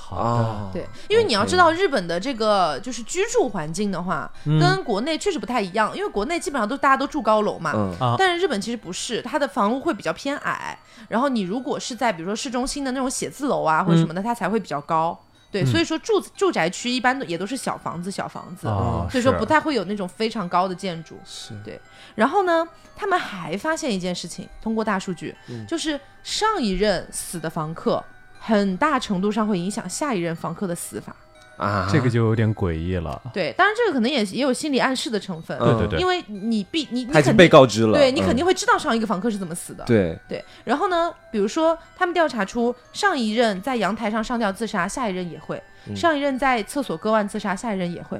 Speaker 1: 好的，
Speaker 2: 啊，
Speaker 3: 对，因为你要知道，日本的这个就是居住环境的话，
Speaker 1: 嗯。
Speaker 3: 跟国内确实不太一样。因为国内基本上都大家都住高楼嘛，但是日本其实不是，它的房屋会比较偏矮。然后你如果是在比如说市中心的那种写字楼啊或者什么的，它才会比较高。对，所以说住住宅区一般都也都是小房子，小房子，
Speaker 1: 哦
Speaker 3: 所以说不太会有那种非常高的建筑。
Speaker 2: 是。
Speaker 3: 然后呢，他们还发现一件事情，通过大数据，就是上一任死的房客，很大程度上会影响下一任房客的死法。
Speaker 2: 啊，
Speaker 1: 这个就有点诡异了。
Speaker 3: 对，当然这个可能也也有心理暗示的成分，
Speaker 2: 嗯
Speaker 1: 对对对
Speaker 3: 因为你必你你
Speaker 2: 他已经
Speaker 3: 肯定
Speaker 2: 被告知了，
Speaker 3: 对你
Speaker 2: 嗯
Speaker 3: 肯定会知道上一个房客是怎么死的。
Speaker 2: 对，
Speaker 3: 对，然后呢，比如说他们调查出上一任在阳台上上吊自杀，下一任也会；
Speaker 2: 嗯
Speaker 3: 上一任在厕所割腕自杀，下一任也会。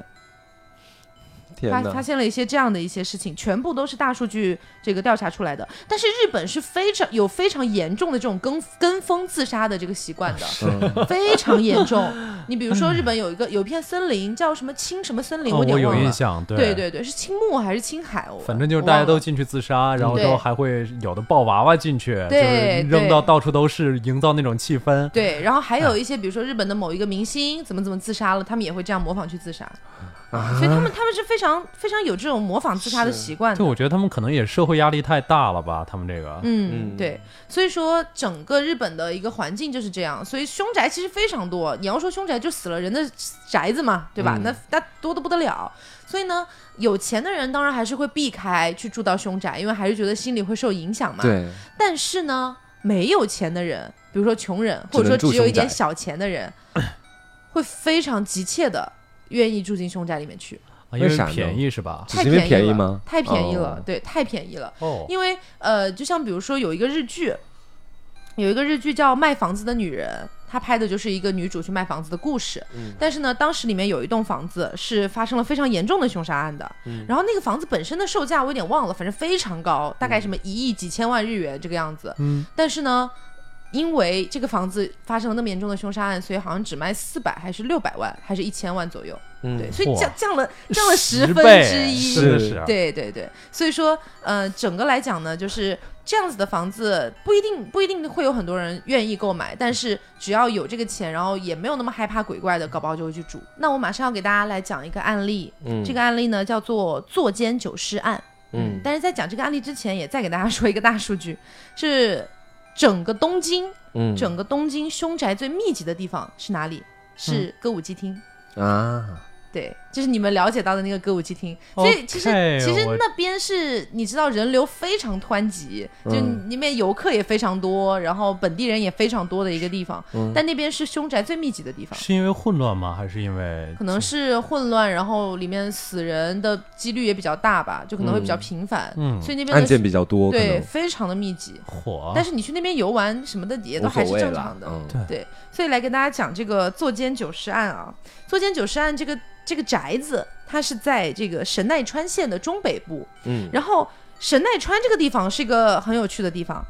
Speaker 3: 发发，现了一些这样的一些事情，全部都是大数据这个调查出来的。但是日本是非常有非常严重的这种跟跟风自杀的这个习惯的，
Speaker 2: 嗯
Speaker 3: 非常严重。你比如说日本有一个有一片森林叫什么青什么森林，
Speaker 1: 哦，我有
Speaker 3: 有点忘了。
Speaker 1: 印象，
Speaker 3: 对对对，是青木还是青海？我
Speaker 1: 反正就是大家都进去自杀，然后
Speaker 3: 对
Speaker 1: 之后还会有的抱娃娃进去，
Speaker 3: 对
Speaker 1: 就是扔到到处都是，营造那种气氛。
Speaker 3: 对，然后还有一些，比如说日本的某一个明星怎么怎么自杀了，他们也会这样模仿去自杀，
Speaker 2: 啊
Speaker 3: 所以他们他们是非常非常有这种模仿自杀的习惯的
Speaker 1: 就。我觉得他们可能也社会压力太大了吧，他们这个，
Speaker 3: 嗯，
Speaker 2: 嗯
Speaker 3: 对，所以说整个日本的一个环境就是这样，所以凶宅其实非常多。你要说凶宅就死了人的宅子嘛，对吧？
Speaker 2: 嗯
Speaker 3: 那那多的不得了。所以呢，有钱的人当然还是会避开去住到凶宅，因为还是觉得心里会受影响嘛。。
Speaker 2: 对，
Speaker 3: 但是呢，没有钱的人，比如说穷人，或者说只有一点小钱的人，会非常急切的愿意住进凶宅里面去。
Speaker 1: 啊因为便宜是吧？
Speaker 3: 太
Speaker 2: 只是因为
Speaker 3: 便了
Speaker 2: 便宜吗
Speaker 3: 太便宜了，
Speaker 2: 哦
Speaker 3: 对，太便宜了。
Speaker 1: 哦，
Speaker 3: 因为呃，就像比如说有一个日剧，有一个日剧叫《卖房子的女人》，她拍的就是一个女主去卖房子的故事。
Speaker 2: 嗯
Speaker 3: 但是呢，当时里面有一栋房子是发生了非常严重的凶杀案的，
Speaker 2: 嗯
Speaker 3: 然后那个房子本身的售价我有点忘了，反正非常高，大概什么一亿几千万日元这个样子。
Speaker 1: 嗯，
Speaker 3: 但是呢。因为这个房子发生了那么严重的凶杀案，所以好像只卖四百还是六百万，还是一千万左右。
Speaker 2: 嗯
Speaker 3: 对，所以降降了降了十分之一，
Speaker 2: 是
Speaker 1: 是啊，
Speaker 3: 对对对，所以说，呃，整个来讲呢，就是这样子的房子不一定不一定会有很多人愿意购买，但是只要有这个钱，然后也没有那么害怕鬼怪的，搞不好就会去住。那我马上要给大家来讲一个案例，
Speaker 2: 嗯
Speaker 3: 这个案例呢叫做坐监九尸案。
Speaker 2: 嗯
Speaker 3: 但是在讲这个案例之前，也再给大家说一个大数据，是整个东京，
Speaker 2: 嗯
Speaker 3: 整个东京凶宅最密集的地方是哪里？是歌舞伎町。
Speaker 2: 啊，
Speaker 3: 对，就是你们了解到的那个歌舞伎厅，所以其实其实那边是你知道人流非常湍急，就
Speaker 2: 嗯
Speaker 3: 里面游客也非常多，然后本地人也非常多的一个地方，
Speaker 2: 嗯。
Speaker 3: 但那边是凶宅最密集的地方。
Speaker 1: 是因为混乱吗？还是因为
Speaker 3: 可能是？混乱，然后里面死人的几率也比较大吧，就可能会比较
Speaker 2: 嗯。
Speaker 3: 频繁，
Speaker 1: 嗯。
Speaker 3: 所以那边
Speaker 2: 案件比较多，
Speaker 3: 对非常的密集。
Speaker 1: 火？
Speaker 3: 但是你去那边游玩什么的也都还是正常的，
Speaker 2: 嗯。
Speaker 1: 对。
Speaker 3: 对，所以来跟大家讲这个坐间九尸案啊。坐间九尸案这个这个宅子，它是在这个神奈川县的中北部。
Speaker 2: 嗯。
Speaker 3: 然后神奈川这个地方是一个很有趣的地方，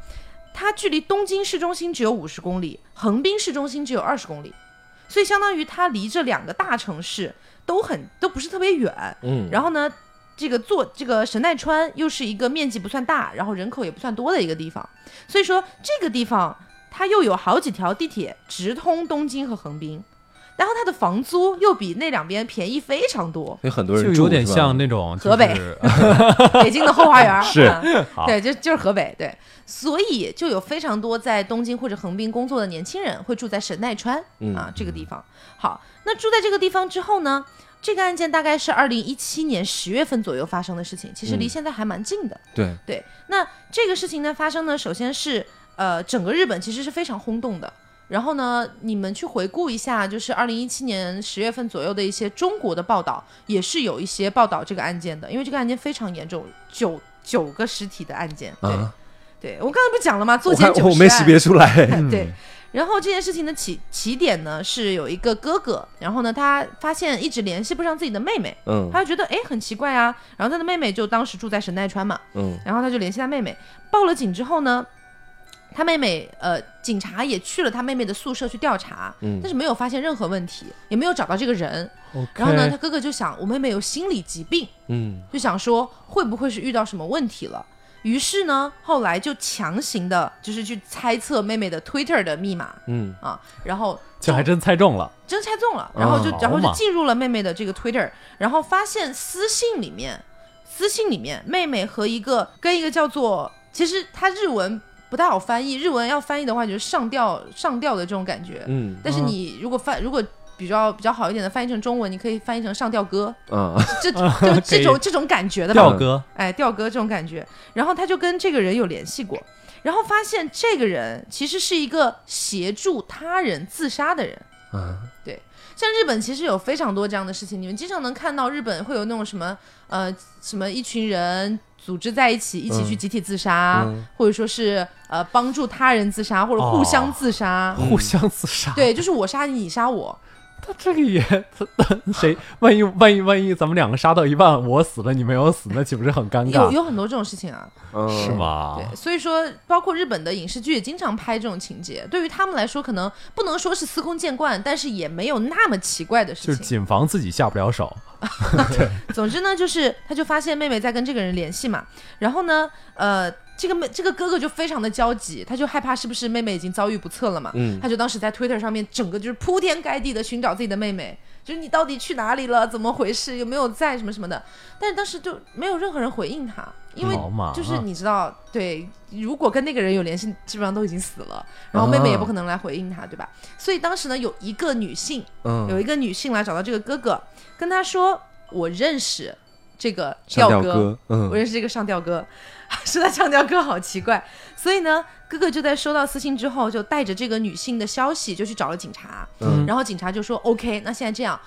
Speaker 3: 它距离东京市中心只有五十公里，横滨市中心只有二十公里，所以相当于它离这两个大城市都很都不是特别远。
Speaker 2: 嗯，
Speaker 3: 然后呢，这个做这个神奈川又是一个面积不算大，然后人口也不算多的一个地方，所以说这个地方它又有好几条地铁直通东京和横滨，然后它的房租又比那两边便宜非常多，
Speaker 2: 有很多人住
Speaker 1: 就有点像那种
Speaker 3: 河北
Speaker 1: 就是
Speaker 3: 北。京的后花园
Speaker 2: 是。
Speaker 3: 嗯。对，就就是河北，对，所以就有非常多在东京或者横滨工作的年轻人会住在神奈川、
Speaker 2: 嗯。
Speaker 3: 啊这个地方。好，那住在这个地方之后呢，这个案件大概是二零一七年十月份左右发生的事情，其实离
Speaker 2: 嗯。
Speaker 3: 现在还蛮近的。
Speaker 2: 对，
Speaker 3: 对，那这个事情呢发生呢，首先是呃整个日本其实是非常轰动的。然后呢，你们去回顾一下，就是二零一七年十月份左右的一些中国的报道，也是有一些报道这个案件的，因为这个案件非常严重，九九个尸体的案件。对，
Speaker 2: 啊，
Speaker 3: 对我刚才不讲了吗？坐
Speaker 2: 我
Speaker 3: 间九
Speaker 2: 我没识别出来，
Speaker 3: 对，然后这件事情的起起点呢，是有一个哥哥，然后呢，他发现一直联系不上自己的妹妹，
Speaker 2: 嗯
Speaker 3: 他就觉得哎很奇怪啊，然后他的妹妹就当时住在神奈川嘛，
Speaker 2: 嗯
Speaker 3: 然后他就联系他妹妹，报了警之后呢，他妹妹呃，警察也去了他妹妹的宿舍去调查，
Speaker 2: 嗯。
Speaker 3: 但是没有发现任何问题，也没有找到这个人。然后呢，他哥哥就想，我妹妹有心理疾病，
Speaker 2: 嗯。
Speaker 3: 就想说会不会是遇到什么问题了。于是呢，后来就强行的，就是去猜测妹妹的 Twitter 的密码。
Speaker 2: 嗯。
Speaker 3: 啊，然后
Speaker 1: 就还真猜中了，
Speaker 3: 真猜中了，然后就、
Speaker 2: 哦
Speaker 3: 然后就进入了妹妹的这个 Twitter，然后发现私信里面，私信里面妹妹和一个跟一个叫做，其实他日文不太好翻译，日文要翻译的话就是上吊上吊的这种感觉，
Speaker 2: 嗯
Speaker 3: 但是你如果翻如果比较比较好一点的翻译成中文，你可以翻译成上吊哥，
Speaker 2: 嗯，
Speaker 3: 这就 这种这种感觉的吧
Speaker 1: 吊哥
Speaker 3: 哎，吊哥这种感觉。然后他就跟这个人有联系过，然后发现这个人其实是一个协助他人自杀的人。
Speaker 2: 啊
Speaker 3: 像日本其实有非常多这样的事情，你们经常能看到日本会有那种什么呃什么一群人组织在一起一起去
Speaker 2: 嗯
Speaker 3: 集体自杀，
Speaker 2: 嗯
Speaker 3: 或者说是呃帮助他人自杀或者互相自杀。
Speaker 1: 互相自杀，
Speaker 3: 对，就是我杀你，你杀我。
Speaker 1: 他这个也，他谁 万一万一万一咱们两个杀到一半，我死了你没有死，那岂不是很尴尬？
Speaker 3: 有有很多这种事情啊，
Speaker 2: 嗯
Speaker 1: 是？吗？
Speaker 3: 对，所以说包括日本的影视剧也经常拍这种情节，对于他们来说可能不能说是司空见惯，但是也没有那么奇怪的
Speaker 1: 就是
Speaker 3: 事情。
Speaker 1: 谨防自己下不了手。
Speaker 3: 总之呢，就是他就发现妹妹在跟这个人联系嘛，然后呢，呃，这个妹这个哥哥就非常的焦急，他就害怕是不是妹妹已经遭遇不测了嘛，
Speaker 2: 嗯
Speaker 3: 他就当时在 Twitter 上面整个就是铺天盖地的寻找自己的妹妹，就是你到底去哪里了，怎么回事，有没有在什么什么的，但是当时就没有任何人回应他，因为就是你知道，对，如果跟那个人有联系，基本上都已经死了，然后妹妹也不可能来回应他，对吧？所以当时呢，有一个女性
Speaker 2: 嗯，
Speaker 3: 有一个女性来找到这个哥哥，跟他说：“我认识这个吊
Speaker 2: 哥，嗯
Speaker 3: 我认识这个上吊哥。”说他上吊哥好奇怪，所以呢，哥哥就在收到私信之后，就带着这个女性的消息就去找了警察，
Speaker 2: 嗯。
Speaker 3: 然后警察就说：“OK，那现在这样，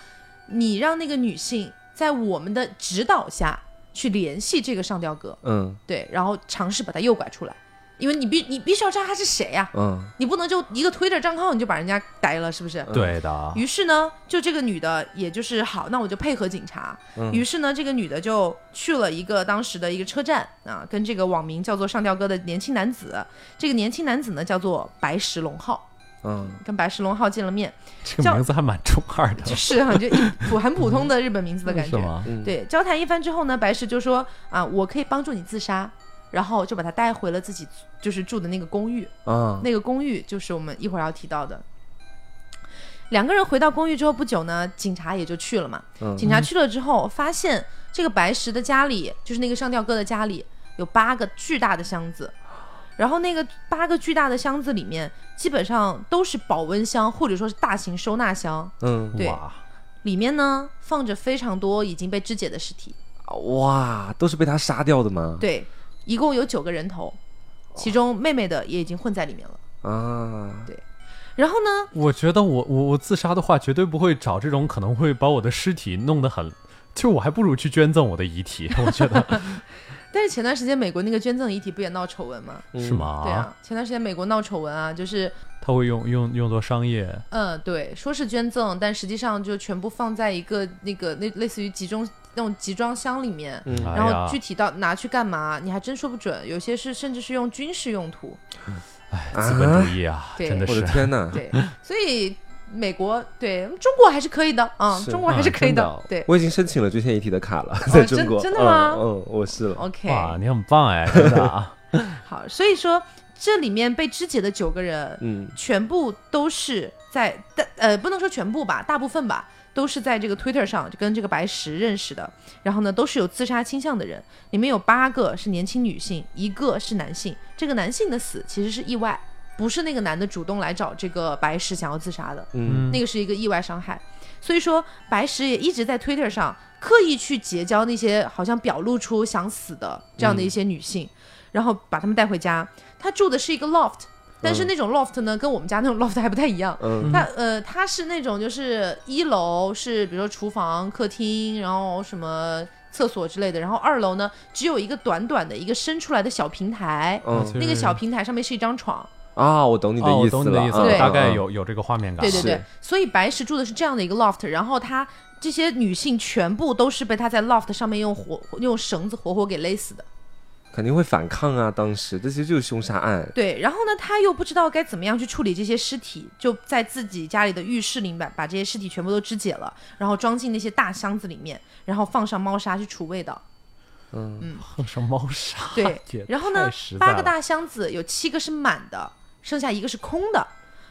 Speaker 3: 你让那个女性在我们的指导下去联系这个上吊哥，
Speaker 2: 嗯。
Speaker 3: 对，然后尝试把他诱拐出来，因为你必你必须要知道他是谁呀、
Speaker 2: 嗯。
Speaker 3: 你不能就一个 Twitter 账号你就把人家逮了，是不是？
Speaker 1: 对的，
Speaker 3: 于是呢，就这个女的，也就是好，那我就配合警察。
Speaker 2: 嗯。
Speaker 3: 于是呢，这个女的就去了一个当时的一个车站啊，跟这个网名叫做上吊哥的年轻男子，这个年轻男子呢叫做白石龙浩，
Speaker 2: 嗯。
Speaker 3: 跟白石龙浩见了面，
Speaker 1: 这个名字还蛮中二的，
Speaker 3: 就是啊，就一普很普通的日本名字的感觉。
Speaker 1: 是吗？
Speaker 2: 嗯，
Speaker 3: 对，交谈一番之后呢，白石就说啊，我可以帮助你自杀，然后就把他带回了自己就是住的那个公寓。
Speaker 2: 嗯
Speaker 3: 那个公寓就是我们一会儿要提到的。两个人回到公寓之后不久呢，警察也就去了嘛。
Speaker 2: 嗯
Speaker 3: 警察去了之后，发现这个白石的家里，就是那个上吊哥的家里，有八个巨大的箱子。然后那个八个巨大的箱子里面，基本上都是保温箱或者说是大型收纳箱。
Speaker 2: 嗯
Speaker 3: 对，里面呢放着非常多已经被肢解的尸体，
Speaker 2: 哇，都是被他杀掉的吗？
Speaker 3: 对，一共有九个人头，其中妹妹的也已经混在里面了。
Speaker 2: 啊，对
Speaker 3: 然后呢，
Speaker 1: 我觉得我我我自杀的话，绝对不会找这种可能会把我的尸体弄得很，就我还不如去捐赠我的遗体。我觉得
Speaker 3: 但是前段时间美国那个捐赠遗体不也闹丑闻吗？
Speaker 2: 嗯
Speaker 1: 是？吗？
Speaker 3: 对啊，前段时间美国闹丑闻啊，就是
Speaker 1: 他会用用用作商业，
Speaker 3: 嗯，对，说是捐赠，但实际上就全部放在一个那个那类似于集中那种集装箱里面，然后具体到拿去干嘛，你还真说不准。有些是甚至是用军事用途。
Speaker 1: 哎资本主义啊，
Speaker 3: 对
Speaker 2: 我
Speaker 1: 真的是
Speaker 2: 的天哪！
Speaker 3: 对，所以美国对中国还是可以的啊，
Speaker 2: 是
Speaker 3: 中国还是可以的。对
Speaker 2: 我已经申请了捐献遗体的卡了，在中国。
Speaker 3: 真真的吗
Speaker 2: 嗯，嗯我是了。
Speaker 3: ，OK，
Speaker 1: 哇，你很棒哎，真的啊，
Speaker 3: 好，所以说这里面被肢解的九个人，
Speaker 2: 嗯
Speaker 3: 全部都是在但呃不能说全部吧，大部分吧，都是在这个 Twitter 上就跟这个白石认识的，然后呢都是有自杀倾向的人，里面有八个是年轻女性，一个是男性，这个男性的死其实是意外。不是那个男的主动来找这个白石想要自杀的，
Speaker 2: 嗯
Speaker 3: 那个是一个意外伤害。所以说，白石也一直在 Twitter 上刻意去结交那些好像表露出想死的这样的一些女性，然后把她们带回家。他住的是一个 loft，但是那种 loft 呢，跟我们家那种 loft 还不太一样。
Speaker 2: 嗯
Speaker 3: 它呃，它是那种就是一楼是比如说厨房、客厅，然后什么厕所之类的，然后二楼呢只有一个短短的一个伸出来的小平台，
Speaker 2: 嗯
Speaker 3: 那个小平台上面是一张床。
Speaker 2: 啊，我懂你的意思了，
Speaker 1: 懂你的意思
Speaker 3: 对
Speaker 1: 大概
Speaker 2: 嗯
Speaker 1: 有有这个画面感。
Speaker 3: 对对对，所以白石住的是这样的一个 loft，然后他这些女性全部都是被他在 loft 上面用活用绳子活活给勒死的。
Speaker 2: 肯定会反抗啊！当时这些就是凶杀案。
Speaker 3: 对，然后呢，他又不知道该怎么样去处理这些尸体，就在自己家里的浴室里面把把这些尸体全部都肢解了，然后装进那些大箱子里面，然后放上猫砂去除味道。
Speaker 2: 嗯嗯
Speaker 1: 放上猫砂，
Speaker 3: 对然后呢八个大箱子有七个是满的，剩下一个是空的。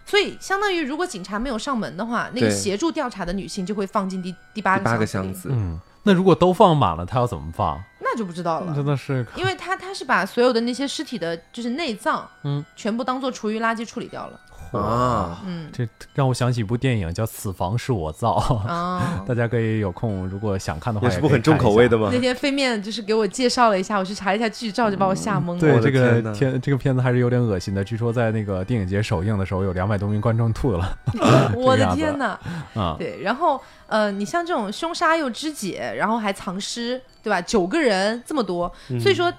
Speaker 3: 所以，相当于如果警察没有上门的话，那个协助调查的女性就会放进第第八个
Speaker 2: 第八个
Speaker 3: 箱
Speaker 2: 子，
Speaker 1: 嗯，那如果都放满了，他要怎么放？
Speaker 3: 那就不知道了。
Speaker 1: 真的是
Speaker 3: 因为他他是把所有的那些尸体的，就是内脏，
Speaker 1: 嗯，
Speaker 3: 全部当做厨余垃圾处理掉了。
Speaker 2: 啊，
Speaker 3: 嗯
Speaker 1: 这让我想起一部电影叫《此房是我造》，
Speaker 3: 啊，
Speaker 1: 大家可以有空如果想看的话，
Speaker 2: 也是部很重口味的吗
Speaker 3: 那？天飞面就是给我介绍了一下，我去查了一下剧照，就把我吓懵了。
Speaker 1: 对这个片这个片子还是有点恶心的，据说在那个电影节首映的时候，有两百多名观众吐了
Speaker 3: 我的天哪！
Speaker 1: 啊！
Speaker 3: 对，然后呃，你像这种凶杀又肢解，然后还藏尸，对吧？九个人这么多，
Speaker 2: 嗯
Speaker 3: 所以说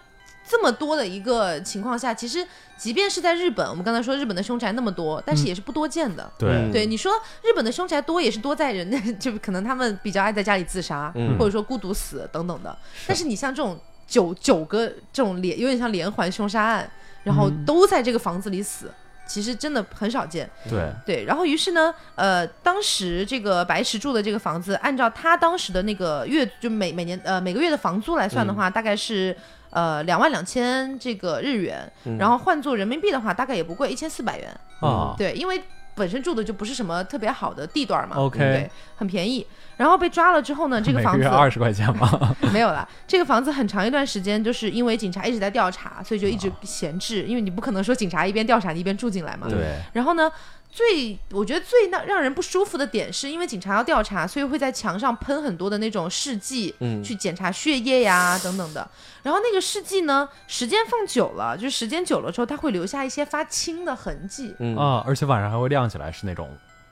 Speaker 3: 这么多的一个情况下，其实即便是在日本，我们刚才说日本的凶宅那么多，但是也是不多见的。
Speaker 1: 对。
Speaker 2: 嗯。
Speaker 3: 对，你说日本的凶宅多也是多在人的，就可能他们比较爱在家里自杀，
Speaker 2: 嗯。
Speaker 3: 或者说孤独死等等的。但是你像这种九九个这种连有点像连环凶杀案，然后
Speaker 1: 嗯。
Speaker 3: 都在这个房子里死，其实真的很少见。
Speaker 1: 对，
Speaker 3: 对，然后于是呢，呃，当时这个白石住的这个房子，按照他当时的那个月，就每每年呃每个月的房租来算的话，大概是呃两万两千这个日元，然后换做人民币的话，大概也不贵，一千四百元。
Speaker 1: 啊，
Speaker 3: 对，因为本身住的就不是什么特别好的地段嘛
Speaker 1: OK
Speaker 3: 对，很便宜。然后被抓了之后呢，这个房子
Speaker 1: 二十块钱嘛，
Speaker 3: 没有了。这个房子很长一段时间就是因为警察一直在调查，所以就一
Speaker 1: 啊
Speaker 3: 直闲置，因为你不可能说警察一边调查你一边住进来嘛。
Speaker 1: 对，
Speaker 3: 然后呢，最我觉得最让让人不舒服的点是，因为警察要调查，所以会在墙上喷很多的那种试剂，
Speaker 2: 嗯
Speaker 3: 去检查血液呀等等的。然后那个试剂呢，时间放久了，就是时间久了之后，它会留下一些发青的痕迹。
Speaker 2: 嗯
Speaker 1: 啊，而且晚上还会亮起来，是那种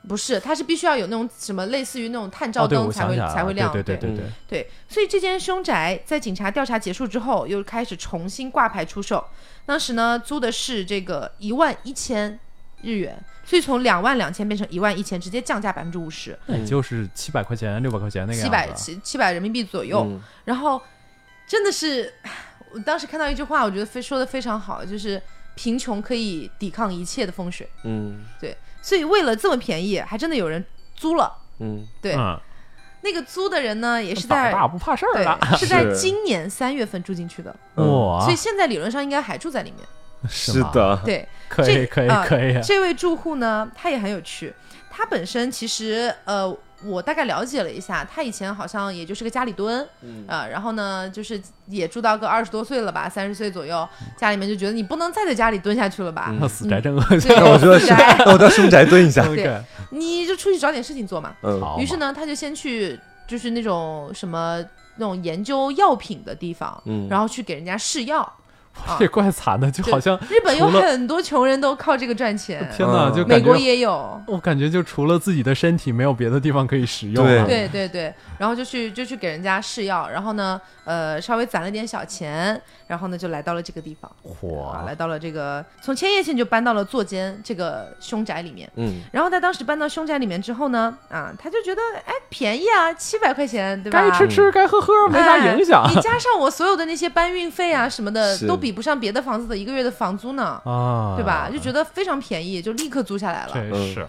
Speaker 3: 不是，它是必须要有那种什么类似于那种探照灯才会、才会亮。
Speaker 1: 对对对对对
Speaker 2: 嗯，
Speaker 3: 对，所以这间凶宅在警察调查结束之后，又开始重新挂牌出售。当时呢，租的是这个一万一千日元，所以从两万两千变成一万一千，直接降价百分之五十，
Speaker 1: 那也就是七百块钱、六百块钱那个
Speaker 3: 七百
Speaker 1: 样子。
Speaker 3: 七七百人民币左右。
Speaker 2: 嗯
Speaker 3: 然后真的是，我当时看到一句话，我觉得非说的非常好，就是贫穷可以抵抗一切的风水。
Speaker 2: 嗯对
Speaker 3: 所以为了这么便宜，还真的有人租了。
Speaker 2: 嗯，
Speaker 3: 对，
Speaker 1: 嗯，
Speaker 3: 那个租的人呢，也是
Speaker 1: 胆
Speaker 3: 在
Speaker 1: 大不怕事儿
Speaker 3: 对
Speaker 1: 的，
Speaker 3: 是在今年三月份住进去的。
Speaker 1: 哇
Speaker 3: 所以，现在理论上应该还住在里面。
Speaker 1: 是，
Speaker 2: 的，
Speaker 3: 对，
Speaker 1: 可以可以
Speaker 3: 啊
Speaker 1: 可以，
Speaker 3: 这位住户呢，他也很有趣。他本身其实呃，我大概了解了一下，他以前好像也就是个家里蹲，
Speaker 2: 嗯。
Speaker 3: 呃，然后呢，就是也住到个二十多岁了吧，三十岁左右，家里面就觉得你不能再在家里蹲下去了吧，
Speaker 1: 死宅真恶心。
Speaker 3: 对，
Speaker 2: 那我说是，那 我到凶宅蹲一下。
Speaker 1: OK，
Speaker 3: 你就出去找点事情做嘛。
Speaker 2: 嗯，
Speaker 1: 好
Speaker 3: 于是呢，他就先去就是那种什么那种研究药品的地方，
Speaker 2: 嗯。
Speaker 3: 然后去给人家试药。啊。
Speaker 1: 这怪惨的，就好像
Speaker 3: 日本有很多穷人都靠这个赚钱，
Speaker 1: 天哪，
Speaker 2: 就
Speaker 3: 美国也有。
Speaker 1: 我感觉就除了自己的身体，没有别的地方可以使用了。
Speaker 3: 对。对对，然后就去就去给人家试药，然后呢，呃，稍微攒了点小钱，然后呢就来到了这个地方，啊，
Speaker 1: 嚯，
Speaker 3: 来到了这个从千叶县就搬到了座间这个凶宅里面。
Speaker 2: 嗯，
Speaker 3: 然后他当时搬到凶宅里面之后呢，啊，他就觉得哎便宜啊，七百块钱，对吧？
Speaker 1: 该吃吃，该喝喝，没啥影响。
Speaker 3: 哎 你加上我所有的那些搬运费啊什么的，都比不上别的房子的一个月的房租呢，
Speaker 1: 啊，
Speaker 3: 对吧？就觉得非常便宜，就立刻租下来了。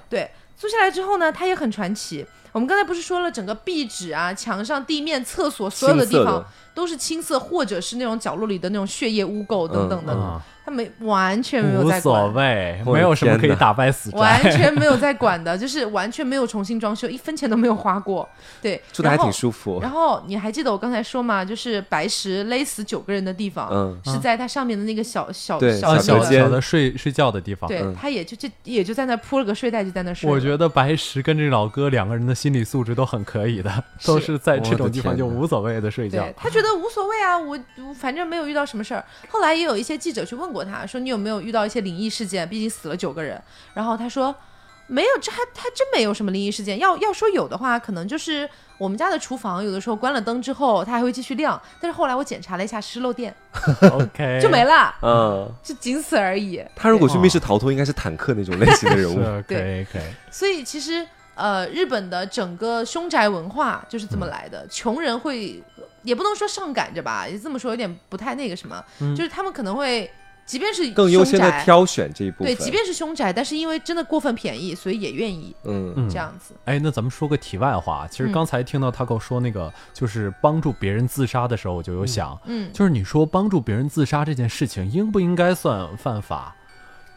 Speaker 3: 对，租下来之后呢，他也很传奇。我们刚才不是说了，整个壁纸啊、墙上、地面、厕所所有的地方都是青色，或者是那种角落里的那种血液污垢等等的，
Speaker 1: 嗯，
Speaker 3: 他没完全没有在管。
Speaker 1: 无
Speaker 2: 所谓
Speaker 1: 没有什么可以打败死
Speaker 3: 完。全没有在管的，就是完全没有重新装修，一分钱都没有花过。对，
Speaker 2: 住的还挺舒服。
Speaker 3: 然后你还记得我刚才说嘛？就是白石勒死九个人的地方，
Speaker 2: 嗯，
Speaker 3: 是在他上面的那个小小小的
Speaker 1: 小
Speaker 2: 小
Speaker 1: 的睡睡觉的地方。
Speaker 3: 对
Speaker 2: 嗯，
Speaker 3: 他也就就也就在那铺了个睡袋，就在那睡。
Speaker 1: 我觉得白石跟这老哥两个人的心理素质都很可以的，都是在这种地方就无所谓的睡觉
Speaker 3: 对。他觉得无所谓啊，我我反正没有遇到什么事儿。后来也有一些记者去问过他，说你有没有遇到一些灵异事件？毕竟死了九个人。然后他说没有，这还还真没有什么灵异事件。要要说有的话，可能就是我们家的厨房有的时候关了灯之后，它还会继续亮。但是后来我检查了一下，是漏电，
Speaker 1: OK，
Speaker 3: 就没了，
Speaker 2: 嗯，
Speaker 3: 就仅此而已。
Speaker 2: 他如果去密室逃脱，应该是坦克那种类型的人物。
Speaker 1: 对可以可以。
Speaker 3: 所以其实呃，日本的整个凶宅文化就是这么来的。穷人会也不能说上赶着吧，也这么说有点不太那个什么，就是他们可能会，即便是
Speaker 2: 更优先的挑选这一部分。
Speaker 3: 对，即便是凶宅，但是因为真的过分便宜，所以也愿意
Speaker 2: 嗯
Speaker 1: 嗯
Speaker 3: 这样子。
Speaker 1: 哎，那咱们说个题外话，其实
Speaker 3: 嗯
Speaker 1: 刚才听到 Taco 说那个，就是帮助别人自杀的时候，我就有想，
Speaker 3: 嗯，
Speaker 1: 就是你说帮助别人自杀这件事情，应不应该算犯法？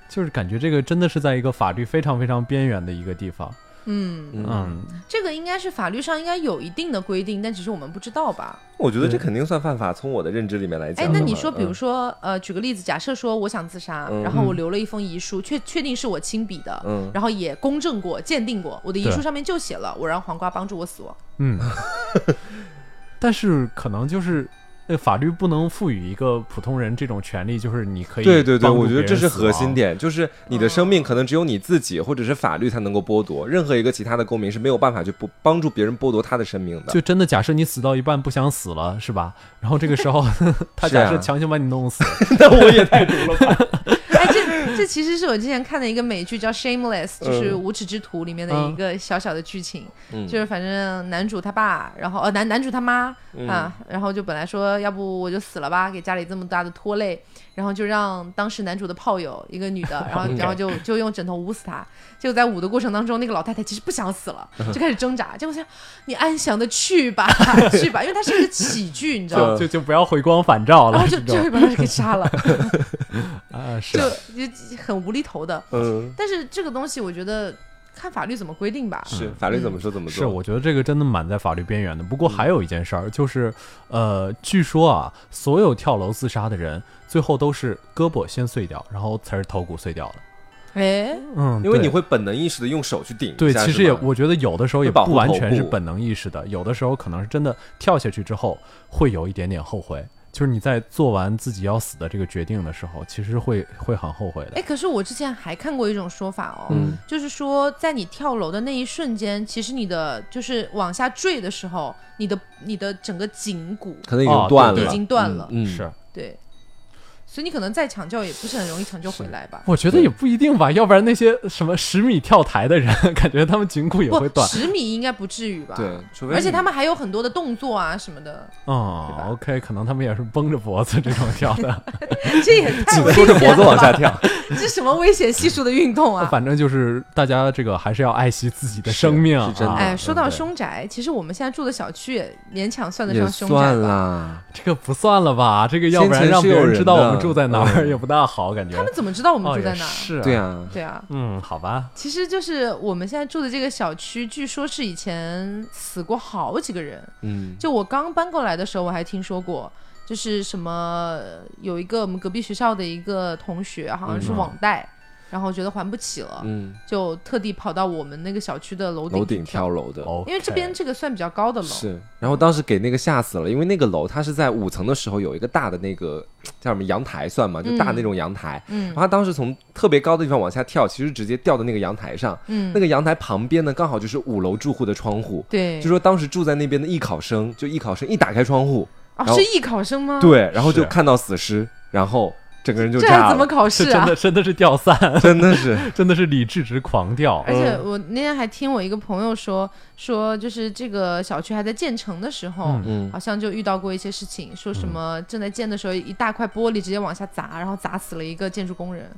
Speaker 1: 就是感觉这个真的是在一个法律非常非常边缘的一个地方。
Speaker 3: 嗯，
Speaker 2: 嗯，
Speaker 1: 嗯，
Speaker 3: 这个应该是法律上应该有一定的规定，但只是我们不知道吧？
Speaker 2: 我觉得这肯定算犯法。从我的认知里面来讲
Speaker 3: 哎那你说，比如
Speaker 2: 嗯
Speaker 3: 说，呃，举个例子，假设说我想自杀，
Speaker 2: 嗯。
Speaker 3: 然后我留了一封遗书，确确定是我亲笔的，
Speaker 2: 嗯。
Speaker 3: 然后也公证过、鉴定过，我的遗书上面就写了我让黄瓜帮助我死亡。
Speaker 1: 嗯，但是可能就是，呃，法律不能赋予一个普通人这种权利，就是你可以
Speaker 2: 对对对，我觉得这是核心点，就是你的生命可能只有你自己或者是法律才能够剥夺，任何一个其他的公民是没有办法去不帮助别人剥夺他的生命的。
Speaker 1: 就真的假设你死到一半不想死了，是吧？然后这个时候 他假设强行把你弄死，
Speaker 2: 那我也太毒了吧？
Speaker 3: 哎，这这其实是我之前看的一个美剧叫《Shameless》，就是《
Speaker 2: 嗯
Speaker 3: 无耻之徒》里面的一个小小的剧情，
Speaker 2: 嗯。
Speaker 3: 就是反正男主他爸，然后呃男男主他妈、
Speaker 2: 嗯。
Speaker 3: 啊，然后就本来说要不我就死了吧，给家里这么大的拖累，然后就让当时男主的炮友一个女的，然后 然后就就用枕头捂死他，结果在捂的过程当中，那个老太太其实不想死了，就开始挣扎，结果想你安详的去吧 去吧，因为它是一个喜剧，你知道吗？
Speaker 1: 就就不要回光返照了，
Speaker 3: 然后就就会把他给杀了，
Speaker 1: 啊是
Speaker 3: 就就很无厘头的。
Speaker 2: 嗯，
Speaker 3: 但是这个东西，我觉得看法律怎么规定吧。
Speaker 2: 是法律怎么说怎么做。
Speaker 1: 是，我觉得这个真的蛮在法律边缘的。不过还有一件事儿，就是呃，据说啊，所有跳楼自杀的人最后都是胳膊先碎掉，然后才是头骨碎掉的。
Speaker 3: 哎，
Speaker 1: 嗯，
Speaker 2: 因为你会本能意识的用手去顶一
Speaker 1: 对，其实也我觉得有的时候也不完全是本能意识的，有的时候可能是真的跳下去之后会有一点点后悔。就是你在做完自己要死的这个决定的时候，其实会会很后悔的。
Speaker 3: 哎，可是我之前还看过一种说法哦，
Speaker 2: 嗯。
Speaker 3: 就是说在你跳楼的那一瞬间，其实你的就是往下坠的时候，你的你的整个颈骨
Speaker 2: 可能已
Speaker 1: 哦
Speaker 2: 经断了，
Speaker 1: 对
Speaker 3: 已经断了，
Speaker 2: 嗯，
Speaker 1: 是，
Speaker 3: 对，所以你可能再抢救也不是很容易抢救回来吧。
Speaker 1: 我觉得也不一定吧，要不然那些什么十米跳台的人，感觉他们颈骨也会
Speaker 3: 不，
Speaker 1: 断。
Speaker 3: 十米应该不至于吧？
Speaker 2: 对，除非
Speaker 3: 而且他们还有很多的动作啊什么的，
Speaker 1: 哦
Speaker 3: 对
Speaker 1: ，OK，可能他们也是绷着脖子这种跳的，
Speaker 3: 这也太危
Speaker 2: 缩着脖子往下
Speaker 3: 了吧，
Speaker 2: 跳，
Speaker 3: 这什么危险系数的运动啊！
Speaker 1: 反正就是大家这个还是要爱惜自己的生命。
Speaker 2: 是是真的
Speaker 1: 啊
Speaker 3: 哎，说到凶宅，其实我们现在住的小区也勉强算得上凶宅
Speaker 2: 算
Speaker 3: 吧。
Speaker 1: 这个不算了吧？这个要不然
Speaker 2: 先前是有人
Speaker 1: 让别人知道我们上住在哪儿
Speaker 2: 嗯。
Speaker 1: 也不大好，感觉。
Speaker 3: 他们怎么知道我们
Speaker 1: 哦
Speaker 3: 住在哪儿？
Speaker 1: 是，
Speaker 2: 对，啊，
Speaker 3: 对啊，
Speaker 1: 嗯，好吧，
Speaker 3: 其实就是我们现在住的这个小区，据说是以前死过好几个人。
Speaker 2: 嗯，
Speaker 3: 就我刚搬过来的时候，我还听说过，就是什么有一个我们隔壁学校的一个同学，好像是
Speaker 1: 嗯。
Speaker 3: 网贷，然后觉得还不起了，
Speaker 2: 嗯，
Speaker 3: 就特地跑到我们那个小区的楼顶
Speaker 2: 楼顶
Speaker 3: 跳。
Speaker 2: 跳楼的。
Speaker 1: 哦，
Speaker 3: 因为这边这个算比较高的楼，
Speaker 2: 是，然后当时给那个吓死了，因为那个楼它是在五层的时候有一个大的那个叫什么阳台算嘛？就大那种阳台，
Speaker 3: 嗯。
Speaker 2: 然后他当时从特别高的地方往下跳，其实直接掉到那个阳台上，
Speaker 3: 嗯。
Speaker 2: 那个阳台旁边呢刚好就是五楼住户的窗户，
Speaker 3: 对，
Speaker 2: 就说当时住在那边的艺考生，就艺考生一打开窗户，
Speaker 3: 哦，是艺考生吗？，
Speaker 2: 对，然后就看到死尸，然后整个人就炸
Speaker 3: 这还怎么，考试啊？
Speaker 1: 真的？真的是掉散，
Speaker 2: 真的是，
Speaker 1: 真的是理智值狂掉。
Speaker 3: 而且我那天还听我一个朋友说，说就是这个小区还在建成的时候，
Speaker 1: 嗯。
Speaker 2: 嗯。
Speaker 3: 好像就遇到过一些事情，说什么正在建的时候，一大块玻璃直接往下砸，然后砸死了一个建筑工人。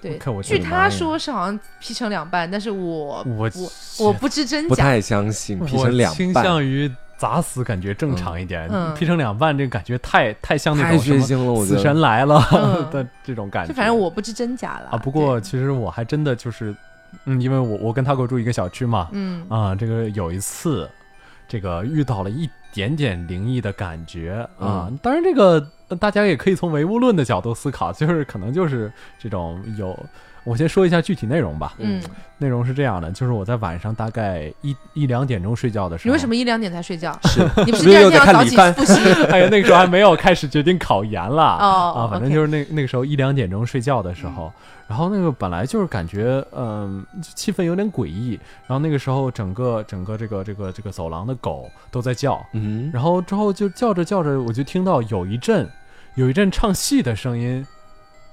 Speaker 3: 对
Speaker 1: 看我，
Speaker 3: 据他说是好像劈成两半，但是我
Speaker 1: 我
Speaker 3: 我我不知真假。
Speaker 2: 不太相信，劈成两
Speaker 1: 倾
Speaker 2: 半，
Speaker 1: 向于砸死，感觉正常一点。
Speaker 3: 嗯
Speaker 1: 劈成两半，这个感觉太太像那种什么死。神来了
Speaker 3: 嗯
Speaker 1: 的这种感觉。
Speaker 3: 就反正我不知真假了
Speaker 1: 啊，不过其实我还真的就是，嗯，因为我我跟他给我住一个小区嘛，
Speaker 3: 嗯
Speaker 1: 啊，这个有一次，这个遇到了一点点灵异的感觉啊。
Speaker 2: 嗯
Speaker 1: 当然，这个呃大家也可以从唯物论的角度思考，就是可能就是这种有。我先说一下具体内容吧。
Speaker 3: 嗯，
Speaker 1: 内容是这样的，就是我在晚上大概一一两点钟睡觉的时候，
Speaker 3: 你为什么一两点才睡觉？
Speaker 2: 是
Speaker 3: 你不是
Speaker 2: 又在
Speaker 3: 天要早起复习？
Speaker 1: 哎呀，那个时候还没有开始决定考研了
Speaker 3: 哦
Speaker 1: 啊，反正就是那那个时候一两点钟睡觉的时候，然后那个本来就是感觉嗯、气氛有点诡异，然后那个时候整个整个这个这个这个走廊的狗都在叫，
Speaker 2: 嗯，
Speaker 1: 然后之后就叫着叫着，我就听到有一阵有一阵唱戏的声音，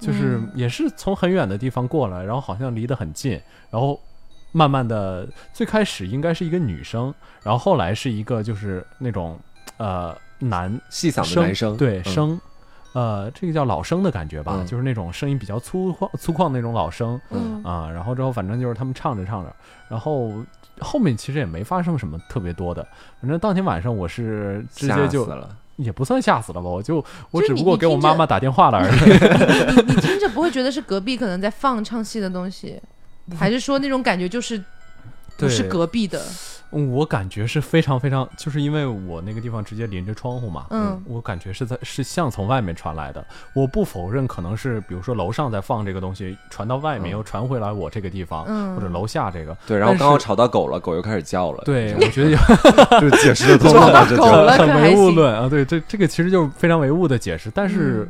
Speaker 1: 就是
Speaker 3: 嗯。
Speaker 1: 也是从很远的地方过来，然后好像离得很近，然后慢慢的，最开始应该是一个女生，然后后来是一个就是那种呃男
Speaker 2: 细嗓的男生，嗯。
Speaker 1: 对声。呃，这个叫老生的感觉吧，
Speaker 2: 嗯。
Speaker 1: 就是那种声音比较粗犷、粗犷那种老生
Speaker 3: 嗯。
Speaker 1: 啊、然后之后反正就是他们唱着唱着，然后后面其实也没发生什么特别多的，反正当天晚上我是直接就
Speaker 2: 死了。
Speaker 1: 也不算吓死了吧，我就我只不过给我妈妈打电话了而已。
Speaker 3: 你 你听着不会觉得是隔壁可能在放唱戏的东西，还是说那种感觉就是不是隔壁的？
Speaker 1: 嗯我感觉是非常非常，就是因为我那个地方直接临着窗户嘛，
Speaker 3: 嗯
Speaker 1: 我感觉是在是像从外面传来的。我不否认可能是比如说楼上在放这个东西，传到外面
Speaker 2: 嗯
Speaker 1: 又传回来我这个地方，
Speaker 3: 嗯
Speaker 1: 或者楼下这个。
Speaker 2: 对，然后刚好吵到狗了，狗又开始叫了。
Speaker 1: 对，我觉得有
Speaker 2: 就 解释的通 了吧，这就
Speaker 1: 很唯物论啊。对，这这个其实就是非常唯物的解释。但是、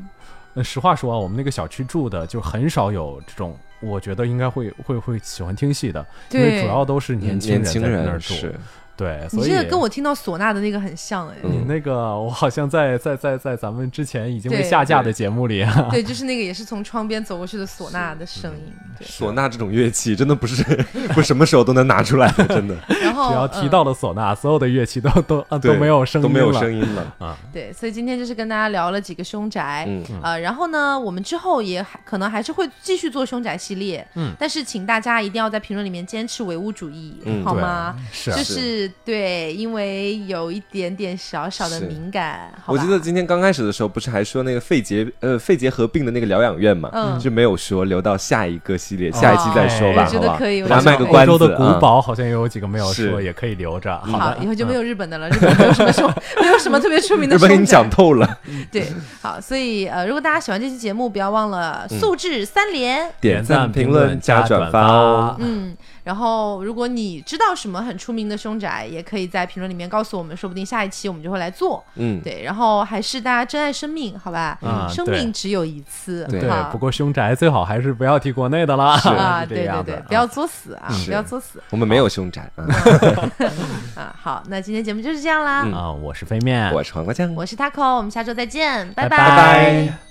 Speaker 1: 实话说啊，我们那个小区住的就很少有这种，我觉得应该会会会喜欢听戏的，因为主要都是年轻人在那儿住。对，
Speaker 3: 你
Speaker 1: 所以
Speaker 3: 这个跟我听到唢呐的那个很像哎，
Speaker 1: 你那个，我好像在在在在咱们之前已经被下架的节目里啊，
Speaker 3: 对，就是那个也是从窗边走过去的唢呐的声音，对。
Speaker 2: 唢呐这种乐器真的不是不是什么时候都能拿出来的，真的
Speaker 3: 然后
Speaker 1: 只要提
Speaker 3: 嗯
Speaker 1: 到了唢呐，所有的乐器都都啊都没有声音
Speaker 2: 都没有声音了。
Speaker 1: 啊。
Speaker 3: 对，所以今天就是跟大家聊了几个凶宅，
Speaker 2: 嗯，
Speaker 3: 呃，然后呢，我们之后也还可能还是会继续做凶宅系列，
Speaker 1: 嗯
Speaker 3: 但是请大家一定要在评论里面坚持唯物主义，
Speaker 2: 嗯
Speaker 3: 好吗？
Speaker 1: 是啊
Speaker 3: 就是对，因为有一点点小小的敏感，
Speaker 2: 我记得今天刚开始的时候，不是还说那个肺结呃肺结核病的那个疗养院嘛，
Speaker 3: 嗯
Speaker 2: 就没有说留到下一个系列，下一期再说吧，
Speaker 3: 我觉
Speaker 2: 好
Speaker 3: 觉得可以
Speaker 2: 卖个关子
Speaker 1: 欧洲的古
Speaker 2: 啊。
Speaker 1: 堡好像也有几个没有
Speaker 2: 是
Speaker 1: 说，也可以留着。
Speaker 3: 好，
Speaker 1: 的，
Speaker 3: 以后就没
Speaker 1: 嗯
Speaker 3: 有日本的了，日本没有什么凶，没有什么特别出名的
Speaker 2: 日本给你讲透了，
Speaker 3: 对，好，所以呃，如果大家喜欢这期节目，不要忘了
Speaker 2: 嗯
Speaker 3: 素质三连。
Speaker 2: 点赞、评论、加转发哦。
Speaker 3: 嗯，然后如果你知道什么很出名的凶宅，也可以在评论里面告诉我们，说不定下一期我们就会来做。
Speaker 2: 嗯，
Speaker 3: 对，然后还是大家珍爱生命，好吧？
Speaker 1: 啊对。
Speaker 3: 生命只有一次，
Speaker 2: 对。
Speaker 1: 对，不过凶宅最好还是不要提国内的啦。
Speaker 3: 啊，对对对，不要作死啊，不要作死。
Speaker 2: 我们没有凶宅啊。
Speaker 3: 啊。好，那今天节目就是这样啦，
Speaker 2: 嗯。
Speaker 1: 啊，我是飞面，
Speaker 2: 我是黄瓜酱，
Speaker 3: 我是 Taco，我们下周再见，
Speaker 1: 拜
Speaker 3: 拜
Speaker 2: 拜。拜